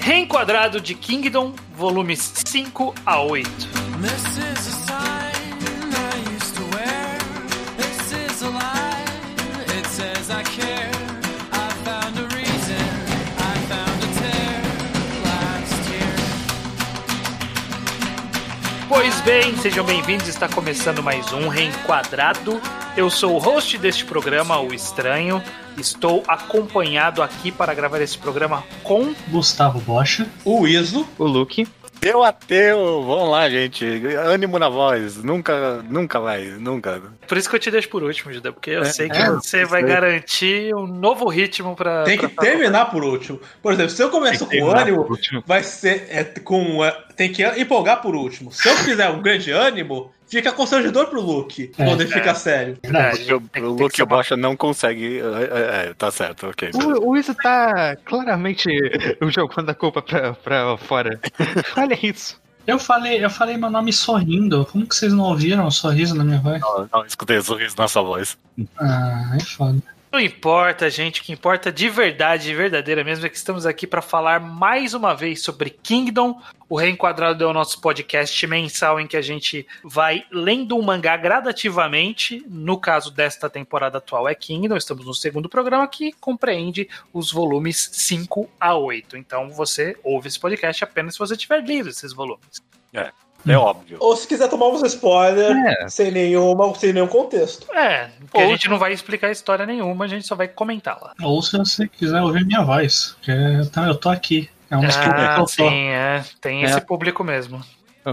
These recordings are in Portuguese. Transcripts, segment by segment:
Reenquadrado de Kingdom, volumes 5 a 8. This is a sign I used to wear. This is a lie. It says I care. I found a reason. I found a tear last year. Pois bem, sejam bem-vindos. Está começando mais um Reenquadrado. Eu sou o host deste programa, o Estranho. Estou acompanhado aqui para gravar esse programa com Gustavo Bocha. O Iso. O Luke. Deu ateu, vamos lá, gente. Ânimo na voz. Nunca, nunca vai, nunca. Por isso que eu te deixo por último, Judeu, porque eu É, sei que é, você vai sei. garantir um novo ritmo pra. Tem que pra- terminar por último. Por exemplo, se eu começo com ânimo, vai ser é, com. é, tem que empolgar por último. Se eu fizer um grande ânimo, fica constrangedor pro Luke. É. quando ele fica sério. Verdade, Porque o, o Luke uma- Bocha não consegue. É, é, tá certo, ok. O, o Isa tá claramente jogando a culpa pra, pra fora. Olha isso. Eu falei, eu falei meu nome sorrindo. Como que vocês não ouviram o sorriso na minha voz? Não, não escutei o sorriso na sua voz. Ah, é foda. Não importa, gente. O que importa de verdade, verdadeira mesmo, é que estamos aqui para falar mais uma vez sobre Kingdom. O Reenquadrado é o nosso podcast mensal em que a gente vai lendo um mangá gradativamente. No caso desta temporada atual é Kingdom. Estamos no segundo programa que compreende os volumes 5 a 8. Então você ouve esse podcast apenas se você tiver lido esses volumes. É óbvio. Ou se quiser tomar uns spoilers, É. sem, nenhuma, sem nenhum contexto. É, porque a gente não vai explicar história nenhuma, a gente só vai comentá-la. Ou se você quiser ouvir minha voz, porque eu tô aqui. É um Ah, eu tô. sim, é. Tem É. esse público mesmo.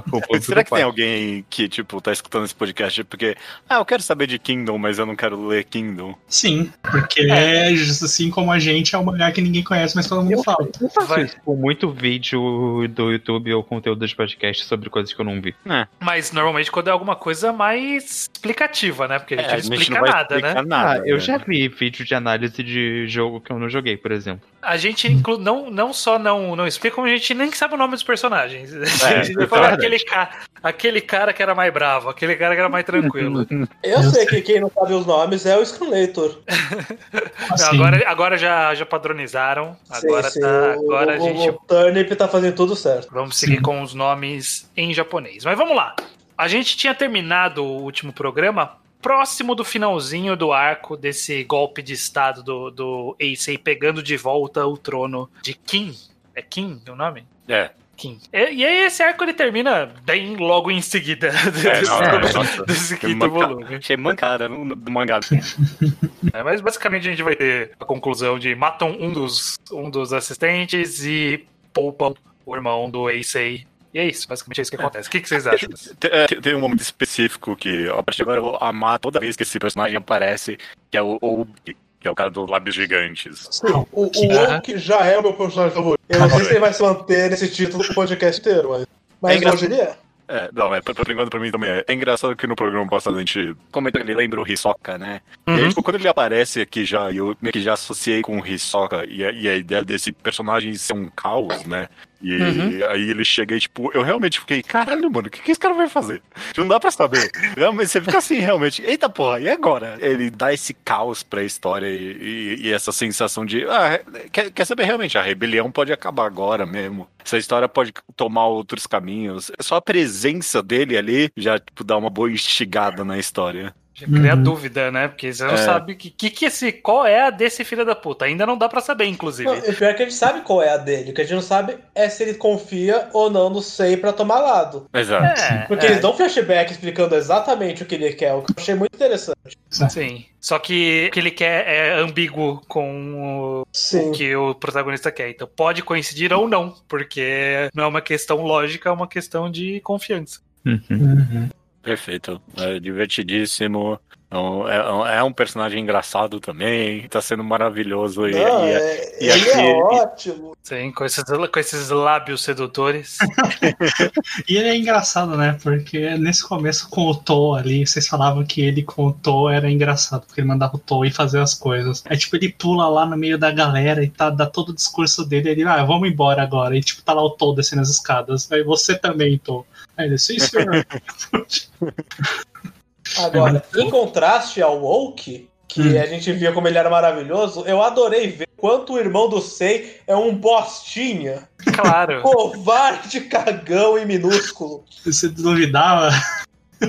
Público Será que tem alguém que, tipo, tá escutando esse podcast porque, ah, eu quero saber de Kingdom, mas eu não quero ler Kingdom? Sim, porque é. assim como a gente, é um mangá que ninguém conhece, mas todo mundo fala. Eu faço Vai. isso com muito vídeo do YouTube ou conteúdo dos podcasts sobre coisas que eu não vi. Mas normalmente quando é alguma coisa mais explicativa, né? Porque a gente É, não explica nada, explicar né? nada. ah, eu né? já vi vídeo de análise de jogo que eu não joguei, por exemplo. A gente inclu... não, não só não, não explica, como a gente nem sabe o nome dos personagens. a gente isso é fala verdade. aquele, ca... aquele cara que era mais bravo, aquele cara que era mais tranquilo. Eu, sei que quem não sabe os nomes é o Screenlator. Não, Assim, agora agora já, já padronizaram. Agora, Sim, sim, tá, o- agora a o, gente o Turnip tá fazendo tudo certo. Vamos seguir com os nomes em japonês. Mas vamos lá. A gente tinha terminado o último programa próximo do finalzinho do arco desse golpe de estado do, do Eisei pegando de volta o trono de Kim. É Kim o nome? É. Kim. E, e aí esse arco ele termina bem logo em seguida É, desse, não, é, nossa, desse quinto manca- volume. Achei mancada no, do mangá. É, mas basicamente a gente vai ter a conclusão de matam um dos, um dos assistentes e poupam o irmão do Eisei. E é isso, basicamente é isso que acontece. O que, que vocês acham? Tem, é, tem um momento específico que, a partir de agora, eu vou amar toda vez que esse personagem aparece, que é o Obi, que é o cara dos lábios gigantes. Sim, o, o que- Oak já é o meu personagem favorito. Eu não sei se ele vai se manter nesse título do podcast inteiro, mas, mas É engraçado. hoje ele é. É, não, é, por, enquanto pra mim também é. É engraçado que no programa passado a gente comentou que ele lembra o Hisoka, né? E aí, Uhum. tipo, quando ele aparece aqui já, eu meio que já associei com o Hisoka e a, e a ideia desse personagem ser um caos, né? E Uhum. aí ele chega e, tipo, eu realmente fiquei, caralho, mano, o que, que esse cara vai fazer? Não dá pra saber. Realmente, você fica assim, realmente, eita porra, e agora? Ele dá esse caos pra história e, e- e essa sensação de, ah, quer, quer saber realmente, a rebelião pode acabar agora mesmo. Essa história pode tomar outros caminhos. Só a presença dele ali já, tipo, dá uma boa instigada na história. Já cria Uhum. dúvida, né? Porque você não É. sabe que, que, que esse, qual é a desse filho da puta. Ainda não dá pra saber, inclusive. Não, e pior é que a gente sabe qual é a dele. O que a gente não sabe é se ele confia ou não no Sei pra tomar lado. Exato. É, Porque é, eles dão flashback explicando exatamente o que ele quer, o que eu achei muito interessante. Sim. Só que o que ele quer é ambíguo com o, Sim. o que o protagonista quer. Então pode coincidir ou não, porque não é uma questão lógica, é uma questão de confiança. Uhum. Perfeito. É divertidíssimo. É um, é um- é um personagem engraçado também. Tá sendo maravilhoso. E, Não, e- é- e ele aqui- é ótimo. Sim, com esses, com esses lábios sedutores. E ele é engraçado, né? Porque nesse começo com o To ali, vocês falavam que ele com o To era engraçado, porque ele mandava o To ir fazer as coisas. Aí, tipo, ele pula lá no meio da galera e tá, dá todo o discurso dele. Ele, ah, vamos embora agora. E, tipo, tá lá o To descendo as escadas. Aí você também, To. Aí ele, sim, senhor. Agora, em contraste ao Woke, que Hum. a gente via como ele era maravilhoso, eu adorei ver quanto o irmão do Sei é um bostinha. Claro. Covarde, cagão e minúsculo. Você duvidava?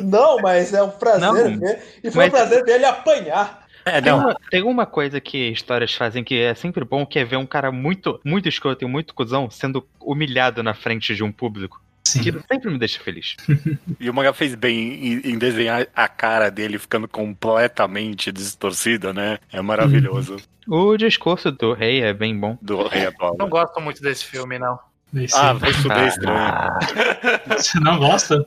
Não, mas é um prazer Não, ver. E foi um mas- prazer ver ele apanhar. É, Tem não. uma, tem uma coisa que histórias fazem que é sempre bom, que é ver um cara muito, muito escroto e muito cuzão sendo humilhado na frente de um público. Sim. Aquilo sempre me deixa feliz. E o mangá fez bem em, em desenhar a cara dele ficando completamente distorcida, né? É maravilhoso. O discurso do rei é bem bom. Do rei atual. Não gosto muito desse filme, não. Esse- Ah, vai Ah, estranho. Você não gosta?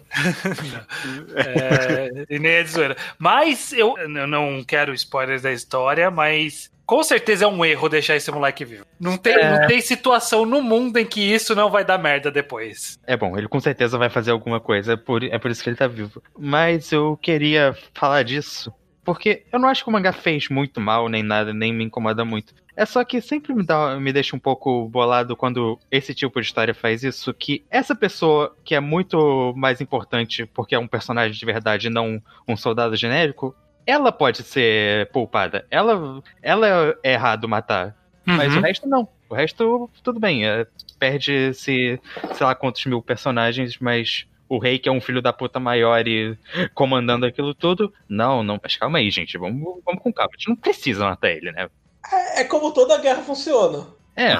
É, e nem é de zoeira. Mas eu, eu não quero spoilers da história, mas com certeza é um erro deixar esse moleque vivo. Não tem, É. não tem situação no mundo em que isso não vai dar merda depois. É bom, ele com certeza vai fazer alguma coisa, é por, é por isso que ele tá vivo. Mas eu queria falar disso, porque eu não acho que o mangá fez muito mal, nem nada, nem me incomoda muito. É só que sempre me, dá, me deixa um pouco bolado quando esse tipo de história faz isso, que essa pessoa que é muito mais importante porque é um personagem de verdade e não um soldado genérico, ela pode ser poupada. Ela, ela é errado matar. Mas Uhum. o resto não. O resto, tudo bem. é, Perde-se, sei lá quantos mil personagens, mas o rei, que é um filho da puta maior e comandando aquilo tudo. Não, não. Mas calma aí, gente. Vamos, vamos com calma. A gente não precisa matar ele, né? É, é como toda guerra funciona. É,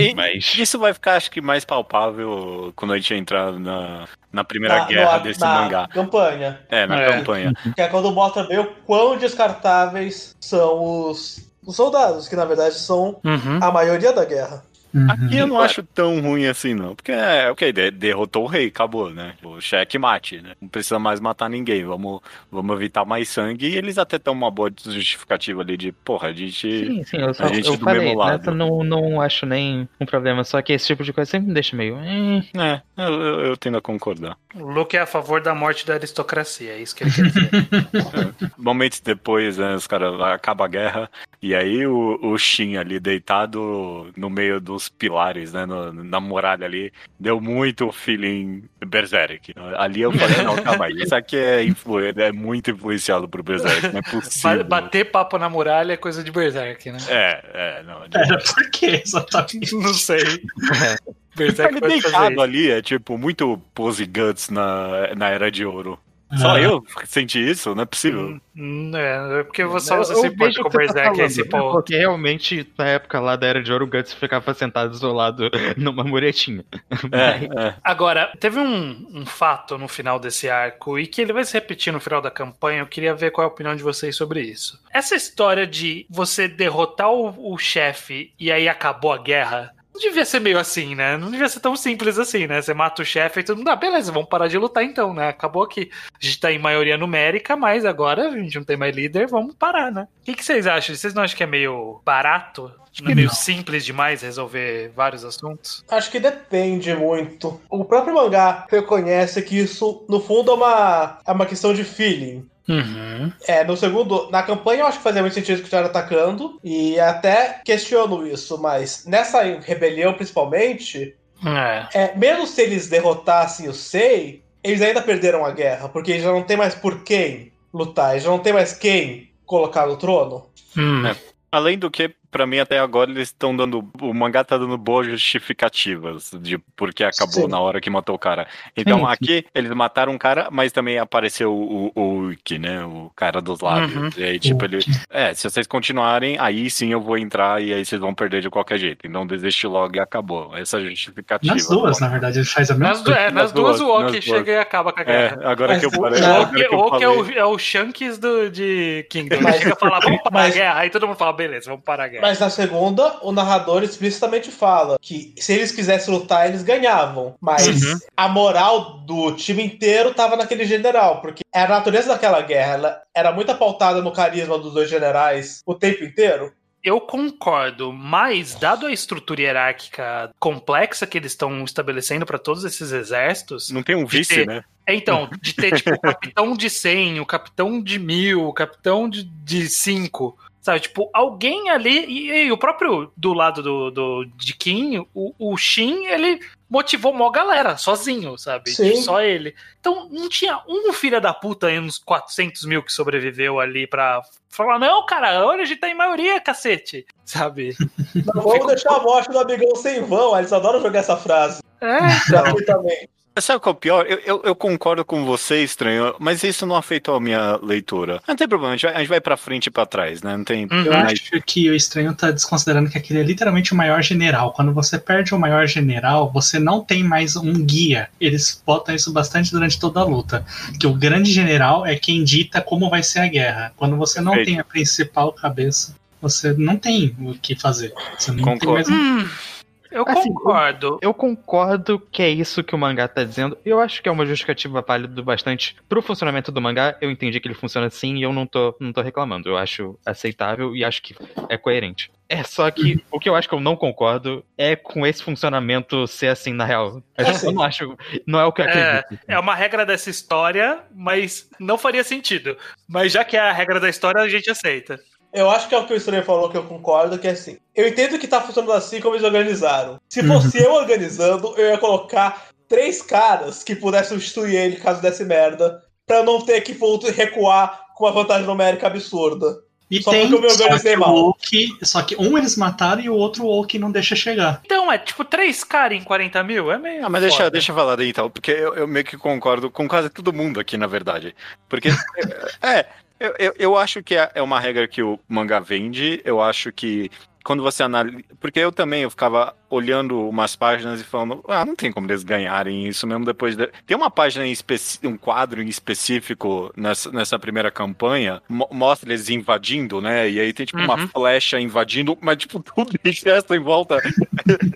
E- mas. Isso vai ficar, acho que, mais palpável quando a gente entrar na, na primeira Na- guerra no- desse na mangá. campanha. É, na É. campanha. Que é quando mostra bem o quão descartáveis são os, os soldados, que na verdade são Uhum. a maioria da guerra. Aqui eu não acho tão ruim assim, não. Porque é, ok, de- derrotou o rei, acabou, né? O checkmate, né? Não precisa mais matar ninguém. Vamos, vamos evitar mais sangue. E eles até tão uma boa justificativa ali de, porra, a gente. Sim, sim, eu, só, a gente eu do falei, mesmo lado. nessa não, não acho nem um problema, só que esse tipo de coisa sempre me deixa meio. "Eh". É, eu, eu, eu tendo a concordar. O Luke é a favor da morte da aristocracia, é isso que ele quer dizer. Momentos depois, né, os caras acaba a guerra. E aí o, o Shin ali deitado no meio dos pilares, né? no- na muralha ali, deu muito feeling Berserk. Ali eu falei, não, calma aí, isso aqui é, influ é muito influenciado por Berserk, não é possível. Bater papo na muralha é coisa de Berserk, né? É, é, não. Era por quê, exatamente? Não sei. Ele Berserk fazer deitado ali é tipo muito pose guts na, na era de ouro. Só Ah. eu senti isso, não é possível. Hum, É, é porque você, Eu- você eu se importa com o tá Berserk falando, esse né? ponto. Porque realmente, na época lá da Era de Ouro, o Guts ficava sentado isolado numa muretinha. É, é. Agora, teve um, um fato no final desse arco e que ele vai se repetir no final da campanha. Eu queria ver qual é a opinião de vocês sobre isso. Essa história de você derrotar o, o chefe e aí acabou a guerra. Não devia ser meio assim, né? Não devia ser tão simples assim, né? Você mata o chefe e todo mundo, ah, beleza, vamos parar de lutar então, né? Acabou aqui. A gente tá em maioria numérica, mas agora a gente não tem mais líder, vamos parar, né? O que, que vocês acham? Vocês não acham que é meio barato? Não é meio não. simples demais resolver vários assuntos? Acho que depende muito. O próprio mangá reconhece que isso, no fundo, é uma, é uma questão de feeling. Uhum. É, no segundo, na campanha eu acho que fazia muito sentido que estiveram atacando, e até questiono isso, mas nessa rebelião principalmente, É. é, mesmo se eles derrotassem o Sei, eles ainda perderam a guerra, porque eles já não tem mais por quem lutar, eles já não tem mais quem colocar no trono. Hum. É. Além do que, pra mim, até agora eles estão dando. O mangá tá dando boas justificativas de porque acabou Sim. na hora que matou o cara. Então Sim, aqui eles mataram um cara, mas também apareceu o, o Uki, né? O cara dos lábios. Uhum. E aí, tipo, ele. É, se vocês continuarem, aí sim eu vou entrar e aí vocês vão perder de qualquer jeito. Então desiste logo e acabou. Essa é a justificativa. Nas duas, na verdade, ele faz a mesma Nas, du- é, nas Nas duas, duas, o Oki duas. chega e acaba com a É, guerra. agora Mas que eu o- falei. o O Oki, o é, o, é o Shanks do, de Kingdom. Ele Mas- chega e fala, vamos parar mas- a guerra. Aí todo mundo fala, beleza, vamos parar a guerra. Mas na segunda, o narrador explicitamente fala que se eles quisessem lutar, eles ganhavam. Mas Uhum. a moral do time inteiro tava naquele general, porque a natureza daquela guerra ela era muito pautada no carisma dos dois generais o tempo inteiro. Eu concordo, mas dado a estrutura hierárquica complexa que eles estão estabelecendo para todos esses exércitos, Não tem um vice, ter- né? é então, de ter tipo o capitão de 100, o capitão de 1000, o capitão de, de 5, Sabe, tipo, alguém ali. E, e o próprio do lado do, do de Kim, o, o Shin, ele motivou mó galera, sozinho, sabe? Sim. Só ele. Então não tinha um filho da puta aí, uns 400 mil que sobreviveu ali pra falar: não, cara, olha, a gente tá em maioria, cacete, sabe? Não vamos deixar a morte do amigão sem vão. Eles adoram jogar essa frase. É, mim também. Sabe qual é o pior? Eu, eu, eu concordo com você, estranho, mas isso não afetou a minha leitura. Não tem problema, a gente vai, a gente vai pra frente e pra trás, né? Não tem. Uhum. Eu acho que o estranho tá desconsiderando que aquele é literalmente o maior general. Quando você perde o maior general, você não tem mais um guia. Eles botam isso bastante durante toda a luta. Que o grande general é quem dita como vai ser a guerra. Quando você não Perfeito. tem a principal cabeça, você não tem o que fazer. Você não tem Concordo. mais um Hum, eu Assim, concordo. Eu concordo que é isso que o mangá tá dizendo. Eu acho que é uma justificativa válida bastante pro funcionamento do mangá. Eu entendi que ele funciona assim e eu não tô, não tô reclamando. Eu acho aceitável e acho que é coerente. É só que o que eu acho que eu não concordo é com esse funcionamento ser assim na real. Eu, É assim. eu não acho. Não é o que eu É, acredito. É uma regra dessa história, mas não faria sentido. Mas já que é a regra da história, a gente aceita. Eu acho que é o que o Estranho falou que eu concordo, que é assim. Eu entendo que tá funcionando assim como eles organizaram. Se fosse eu organizando, eu ia colocar três caras que pudessem substituir ele caso desse merda, pra não ter que voltar recuar com uma vantagem numérica absurda. E Só tem, porque eu me só organizei que, o mal. Oki, só que um eles mataram e o outro o Oki não deixa chegar. Então, é tipo três caras em 40 mil? É meio. Ah, mas deixa, deixa eu falar daí então, porque eu, eu meio que concordo com quase todo mundo aqui, na verdade. Porque, é, eu, eu, eu acho que é é uma regra que o mangá vende, eu acho que quando você analisa. Porque eu também eu ficava olhando umas páginas e falando, ah, não tem como eles ganharem isso mesmo depois. De... Tem uma página em especi... um quadro em específico nessa, nessa primeira campanha, mo- mostra eles invadindo, né? E aí tem tipo uma Uhum. flecha invadindo, mas tipo, tudo exército em volta.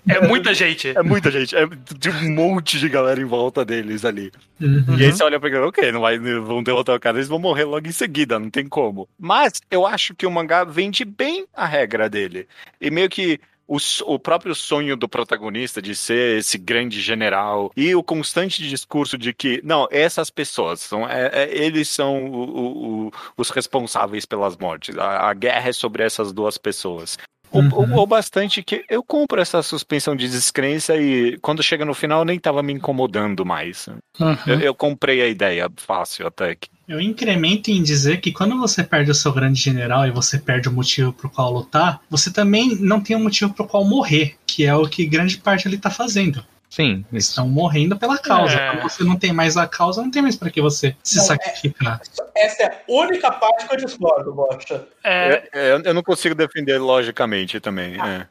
É muita gente. É muita gente, é de um monte de galera em volta deles ali. Uhum. E aí você olha pra ele, ok, não vai, vão derrotar o cara, eles vão morrer logo em seguida, não tem como. Mas eu acho que o mangá vende bem a regra dele. E meio que o, o próprio sonho do protagonista de ser esse grande general e o constante discurso de que, não, essas pessoas, são, é- é- eles são o- o- os responsáveis pelas mortes. A, a guerra é sobre essas duas pessoas. O, Uhum. o- o bastante que eu compro essa suspensão de descrença e quando chega no final nem tava me incomodando mais. Uhum. Eu, eu comprei a ideia fácil até que. Eu incremento em dizer que quando você perde o seu grande general e você perde o motivo pro qual lutar, você também não tem um motivo pro qual morrer, que é o que grande parte ele tá fazendo. Sim, Eles isso. estão morrendo pela causa. É. Quando você não tem mais a causa, não tem mais pra que você se Não, é- sacrificar. Essa é a única parte que eu discordo, Bocha. É, Eu, eu- eu não consigo defender logicamente também. é.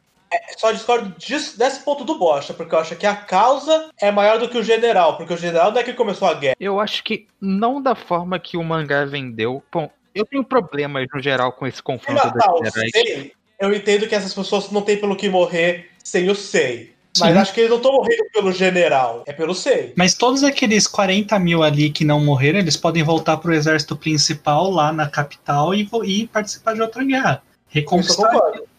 Só discordo disso, desse ponto do Bocha, porque eu acho que a causa é maior do que o general, porque o general não é que começou a guerra. Eu acho que não da forma que o mangá vendeu. Bom, eu tenho problemas no geral com esse Se confronto matar o das gerais. Sei, eu entendo que essas pessoas não têm pelo que morrer sem o Sei. Mas Sim. acho que eles não estão morrendo pelo general, é pelo Sei. Mas todos aqueles 40 mil ali que não morreram, eles podem voltar pro exército principal lá na capital e, e participar de outra guerra. Eu Reconquistar.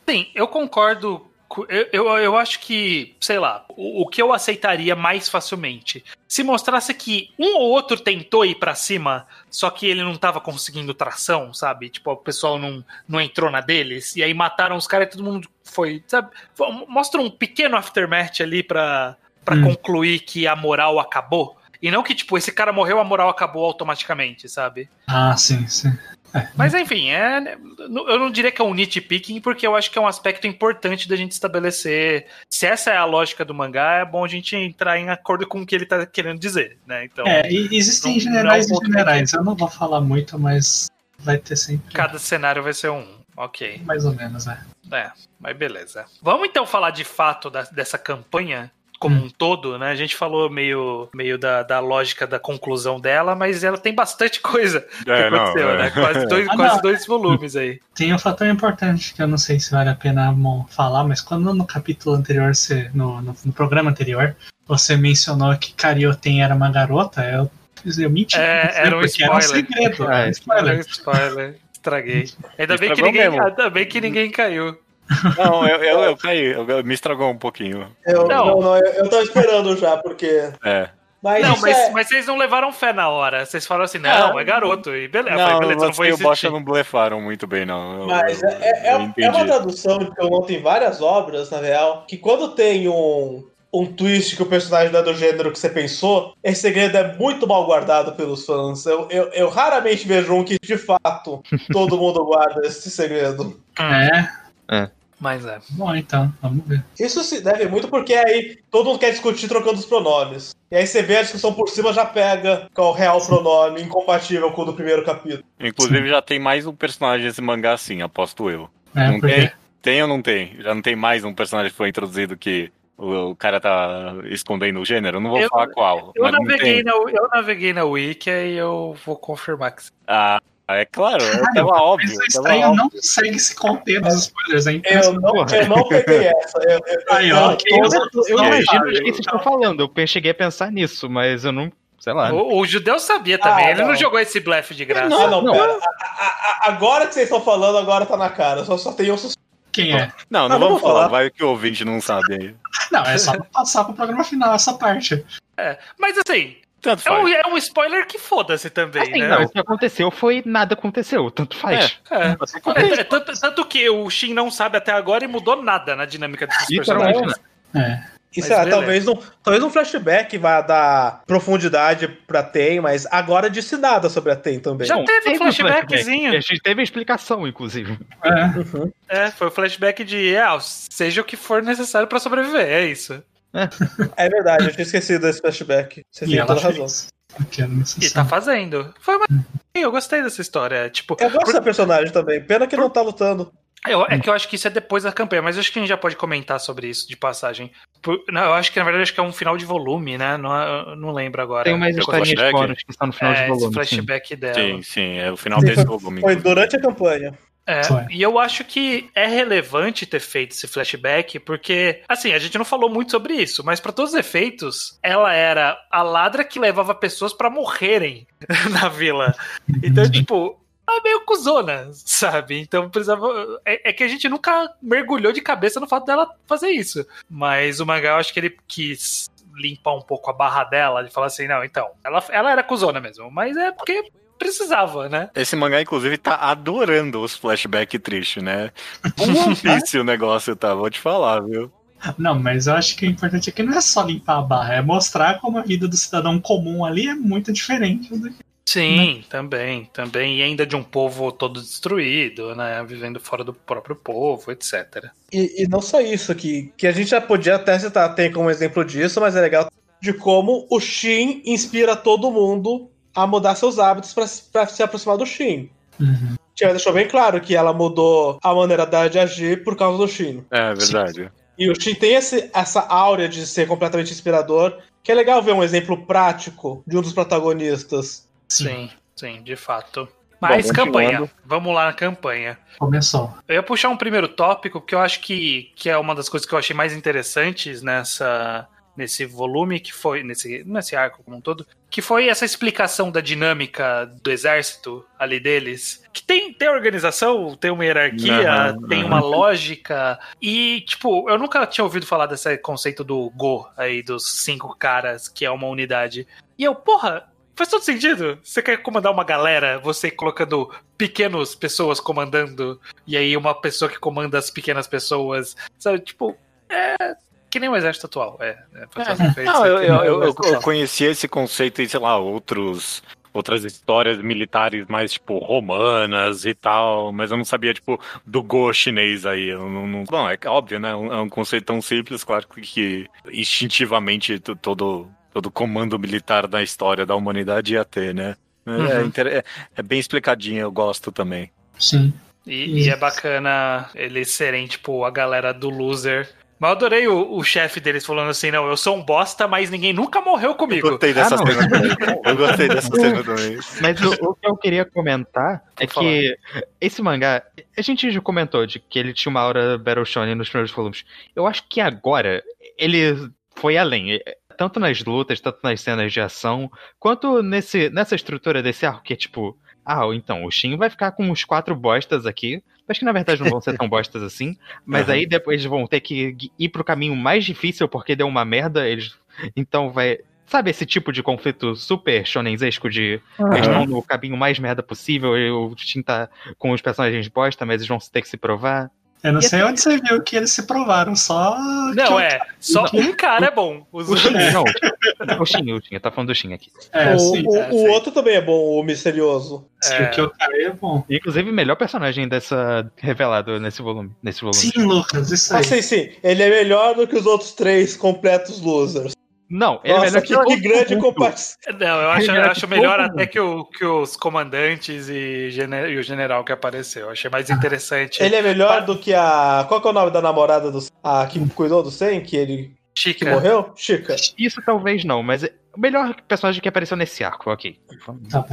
sim, eu concordo. Eu, eu, eu acho que, sei lá, o, o que eu aceitaria mais facilmente. Se mostrasse que um ou outro tentou ir pra cima, só que ele não tava conseguindo tração, sabe? Tipo, o pessoal não, não entrou na deles, e aí mataram os caras e todo mundo foi, sabe? Mostra um pequeno aftermath ali pra, pra Hum. concluir que a moral acabou. E não que, tipo, esse cara morreu, a moral acabou automaticamente, sabe? Ah, sim, sim. Mas enfim, é, eu não diria que é um nitpicking, porque eu acho que é um aspecto importante da gente estabelecer. Se essa é a lógica do mangá, é bom a gente entrar em acordo com o que ele tá querendo dizer, né? Então, É, e existem não- generais não é um e generais. Eu não vou falar muito, mas vai ter sempre. cada cenário vai ser um. Ok. Mais ou menos, é. É, mas beleza. Vamos então falar de fato da- dessa campanha como um todo, né? A gente falou meio, meio da, da lógica da conclusão dela, mas ela tem bastante coisa que É, não, aconteceu, é. né? Quase dois, Ah, quase não. dois volumes aí. Tem um fator importante que eu não sei se vale a pena falar, mas quando no capítulo anterior, você, no, no, no programa anterior, você mencionou que Carioten era uma garota, eu, eu menti. É, era um porque era um spoiler. segredo. É, era um spoiler. Spoiler. Estraguei. Ainda bem, que ninguém, mesmo. ainda bem que ninguém caiu. Não, eu, eu, eu caí, eu- me estragou um pouquinho. Eu, Não. não, não, eu, eu tava esperando já, porque. É. Mas Não, mas, é- mas vocês não levaram fé na hora. Vocês falaram assim, não, Ah, é garoto. E beleza, Não, falei, beleza, não foi e o Bocha existir. não blefaram muito bem, não. Eu- Mas eu- é, é- eu é entendi. uma tradução que eu noto em várias obras, na real, que quando tem um, um twist que o personagem não é do gênero que você pensou, esse segredo é muito mal guardado pelos fãs. Eu, eu, eu raramente vejo um que, de fato, todo mundo guarda esse segredo. É, Mas é. bom então, vamos ver. Isso se deve muito porque aí todo mundo quer discutir trocando os pronomes. E aí você vê a discussão por cima já pega qual é o real pronome incompatível com o do primeiro capítulo. Inclusive, já tem mais um personagem nesse mangá assim, aposto eu. É, não porque tem? Tem ou não tem? Já não tem mais um personagem que foi introduzido que o, o cara tá escondendo o gênero? Eu não vou Eu- falar qual. Eu mas não naveguei, tem. na, eu naveguei na Wiki e eu vou confirmar que sim. Ah, é claro, é Caramba, tava óbvio. Mas o tava estranho óbvio. não consegue se conter dos spoilers, é Eu não, eu não peguei essa. Eu, eu, Aí, eu- eu- Não, imagino o que vocês estão falando. Eu cheguei a pensar nisso, mas eu não. Sei lá. O, o judeu sabia também, Ah, ele não. não. jogou esse blefe de graça. Ah, não, Não. pera. A- a- a- agora que vocês estão falando, agora tá na cara. Só, só tem um Quem é? Não, não Ah, não vamos vou falar. falar. Vai que o ouvinte não sabe aí. Não, é só passar pro programa final essa parte. Mas assim, Tanto é um, faz. é um spoiler que foda-se também, Assim, né? não, o que aconteceu foi nada aconteceu, tanto faz. É. É, é, tanto, tanto que o Shin não sabe até agora e mudou nada na dinâmica desses personagens. nada. É. E sei lá, beleza. talvez, um, talvez um flashback vá dar profundidade pra Ten, mas agora disse nada sobre a Ten também. Já teve um um flashbackzinho. A gente teve a explicação, inclusive. É. Uhum. É, foi o flashback de, ah, seja o que for necessário pra sobreviver, é isso. É verdade, eu tinha esquecido desse flashback. Você E tem toda razão. E tá fazendo. Foi uma... Eu gostei dessa história. Tipo, Eu gosto da personagem também, pena que não tá lutando. eu- é que eu acho que isso é depois da campanha, mas eu acho que a gente já pode comentar sobre isso de passagem. Por- não, eu acho que na verdade acho que é um final de volume, né? Não, eu não lembro agora. Tem Tem historinhas bônus que estão no final é, de esse volume. sim. flashback dela. Sim, sim, é o final Sim, desse volume. Foi durante a campanha. É, e eu acho que é relevante ter feito esse flashback, porque, assim, a gente não falou muito sobre isso, mas pra todos os efeitos, ela era a ladra que levava pessoas pra morrerem na vila. Então, tipo, ela é meio cuzona, sabe? Então precisava. É, é que a gente nunca mergulhou de cabeça no fato dela fazer isso. Mas o mangá, eu acho que ele quis limpar um pouco a barra dela, de falar assim, não, então, ela, ela era cuzona mesmo, mas é porque precisava, né? Esse mangá, inclusive, tá adorando os flashbacks tristes, né? Um Piece o negócio tá, vou te falar, viu? Não, mas eu acho que o importante é que não é só limpar a barra, é mostrar como a vida do cidadão comum ali é muito diferente do que. Sim, também, também. E ainda de um povo todo destruído, né? Vivendo fora do próprio povo, etc. E, e não só isso, que, que a gente já podia até citar tem como exemplo disso, mas é legal de como o Shin inspira todo mundo a mudar seus hábitos pra pra se aproximar do Shin. Uhum. Tia deixou bem claro que ela mudou a maneira dela de agir por causa do Shin. É verdade. E o Shin tem esse, essa áurea de ser completamente inspirador, que é legal ver um exemplo prático de um dos protagonistas. Sim, sim, de fato. Mas Bom, campanha. Vamos lá na campanha. Começou. Eu ia puxar um primeiro tópico que eu acho que, que é uma das coisas que eu achei mais interessantes nessa nesse volume que foi nesse nesse arco como um todo, que foi essa explicação da dinâmica do exército ali deles, que tem tem organização, tem uma hierarquia, Aham, tem aham. uma lógica e tipo, eu nunca tinha ouvido falar desse conceito do Go aí dos cinco caras, que é uma unidade. E eu, porra, Faz todo sentido. Você quer comandar uma galera, você colocando pequenas pessoas comandando, e aí uma pessoa que comanda as pequenas pessoas. Sabe, tipo, é. Que nem o exército atual. É, é, feito, Não, eu, eu, eu, exército eu conheci esse conceito em, sei lá, outros, outras histórias militares mais, tipo, romanas e tal, mas eu não sabia, tipo, do Go chinês aí. Eu não, não- Bom, é que óbvio, né? É um- é conceito tão simples, claro que instintivamente todo, todo comando militar da história da humanidade ia ter, né? É, Uhum. inter- é- é bem explicadinho, eu gosto também. Sim. E, e é bacana eles serem, tipo, a galera do loser. Mas eu adorei o, o chefe deles falando assim: não, eu sou um bosta, mas ninguém nunca morreu Eu comigo. gostei dessa Ah, cena também. Eu gostei dessa cena também. Mas o, o que eu queria comentar é Vou falar. que esse mangá, a gente já comentou de que ele tinha uma aura Battle Shonen nos primeiros volumes. Eu acho que agora ele foi além. Tanto nas lutas, tanto nas cenas de ação, quanto nesse, nessa estrutura desse arco que é tipo, ah, então, o Shin vai ficar com uns quatro bostas aqui, mas que na verdade não vão ser tão bostas assim, mas Aham. aí depois eles vão ter que ir pro caminho mais difícil porque deu uma merda, eles então vai Sabe esse tipo de conflito super shonenzesco de eles estão no caminho mais merda possível e o Shin tá com os personagens bosta, mas eles vão ter que se provar? Eu não E sei onde você viu que eles se provaram, só. Não, é. Só Não. um cara é bom. Os O Shin, não, o Shin, o Shin, tá falando do Shin aqui. É, o sim. o- é, o sim. outro também é bom, o misterioso. sim, é. O que eu caí é bom. Inclusive, o melhor personagem dessa revelado nesse volume. Nesse volume. Sim, Lucas, isso Ah, aí. sim, sim. Ele é melhor do que os outros três completos losers. Não, ele é Nossa, melhor que, que grande comparação. Não, eu acho, eu acho melhor até que, o, que os comandantes e, gene- e o general que apareceu. Eu achei mais interessante. Ele é melhor do que a. Qual que é o nome da namorada do. A que cuidou do Sen, que ele que Chica. morreu? Chica. Isso talvez não, mas é o melhor personagem que apareceu nesse arco, ok. Tá.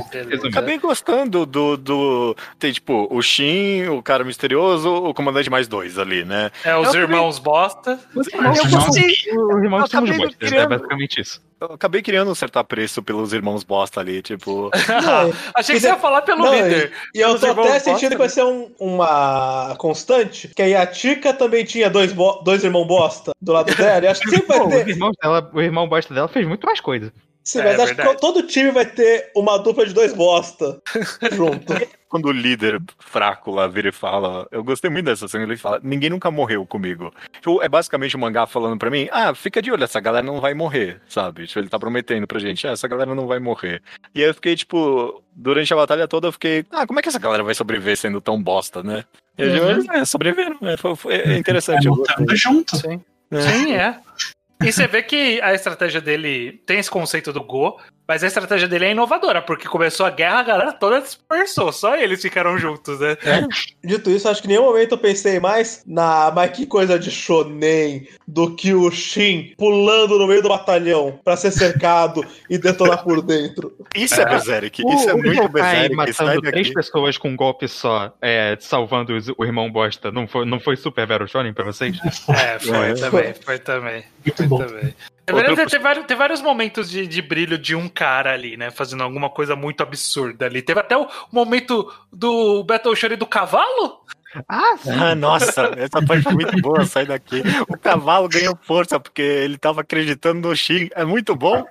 Acabei gostando do, do. Tem, tipo, o Shin, o cara misterioso, o comandante mais dois ali, né? É, os Eu irmãos bosta. Os Eu irmãos, gostei. os irmãos Eu acabei bostas, é querendo- basicamente isso. Eu acabei criando um certo apreço pelos irmãos bosta ali, tipo. Não, Achei que você ia falar pelo Não, líder. E eu tô até bosta, sentindo que vai ser um- uma constante, que aí a Chica também tinha dois, bo- dois irmãos bosta do lado dela. E acho que sempre vai ter. irmãos dela, o irmão bosta dela fez muito mais coisa. Sim, É, mas acho verdade. que todo time vai ter uma dupla de dois bosta junto. Quando o líder fraco lá vira e fala. Eu gostei muito dessa cena, ele fala: Ninguém nunca morreu comigo. Tipo, é basicamente o mangá falando pra mim: Ah, fica de olho, essa galera não vai morrer, sabe? Tipo, ele tá prometendo pra gente: Ah, essa galera não vai morrer. E aí eu fiquei, tipo, durante a batalha toda, eu fiquei: Ah, como é que essa galera vai sobreviver sendo tão bosta, né? E Uhum. eles é, sobreviveram. É, foi- foi- é interessante. eu. Lutando junto. Sim. É. Sim, é. E você vê que a estratégia dele tem esse conceito do Go, mas a estratégia dele é inovadora, porque começou a guerra, a galera toda dispersou, só eles ficaram juntos, né? Dito isso, acho que em nenhum momento eu pensei mais na. Mas que coisa de shonen do que o Shin pulando no meio do batalhão pra ser cercado e detonar por dentro. Isso é Berserk. Isso é muito Berserk. Sai matando três daqui. pessoas com um golpe só, é, salvando os- o irmão bosta, não foi, não foi super Vero Shonen pra vocês? É, foi É. também, foi também. Muito bom. também. É Outro- verdade, tem, vários, tem vários momentos de, de brilho de um cara ali, né? Fazendo alguma coisa muito absurda ali. Teve até o momento do Battle Shonen do cavalo? Ah. Ah, nossa, essa parte foi muito boa, sai daqui. O cavalo ganhou força porque ele tava acreditando no Shin. É muito bom.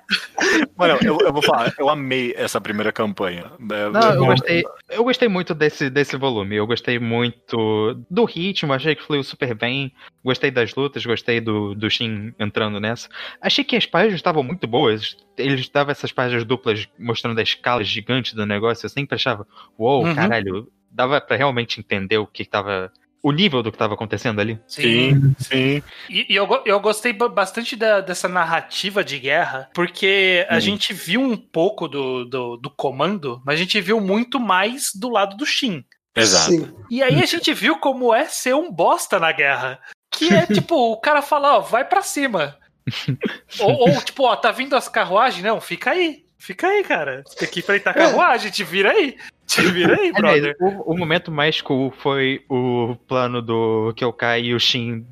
Mano, eu, eu vou falar, eu amei essa primeira campanha. É, Não, eu gostei, eu gostei muito desse, desse volume. Eu gostei muito do ritmo, achei que fluiu super bem. Gostei das lutas, gostei do, do Shin entrando nessa. Achei que as páginas estavam muito boas. Eles davam essas páginas duplas mostrando a escala gigante do negócio. Eu sempre achava, uou, Uhum. caralho, dava pra realmente entender o que tava. O nível do que tava acontecendo ali. Sim, sim. E, e eu, eu gostei ba- bastante da- dessa narrativa de guerra, porque a Hum. gente viu um pouco do, do, do comando, mas a gente viu muito mais do lado do Shin. Exato. Sim. E aí a gente viu como é ser um bosta na guerra. Que é tipo, o cara fala, ó, vai pra cima. ou, ou, tipo, ó, tá vindo as carruagens? Não, fica aí. Fica aí, cara. Tem que enfrentar a carruagem, te vira aí. Te vira aí, Aliás, brother. o, o momento mais cool foi o plano do Kyokai e o Shin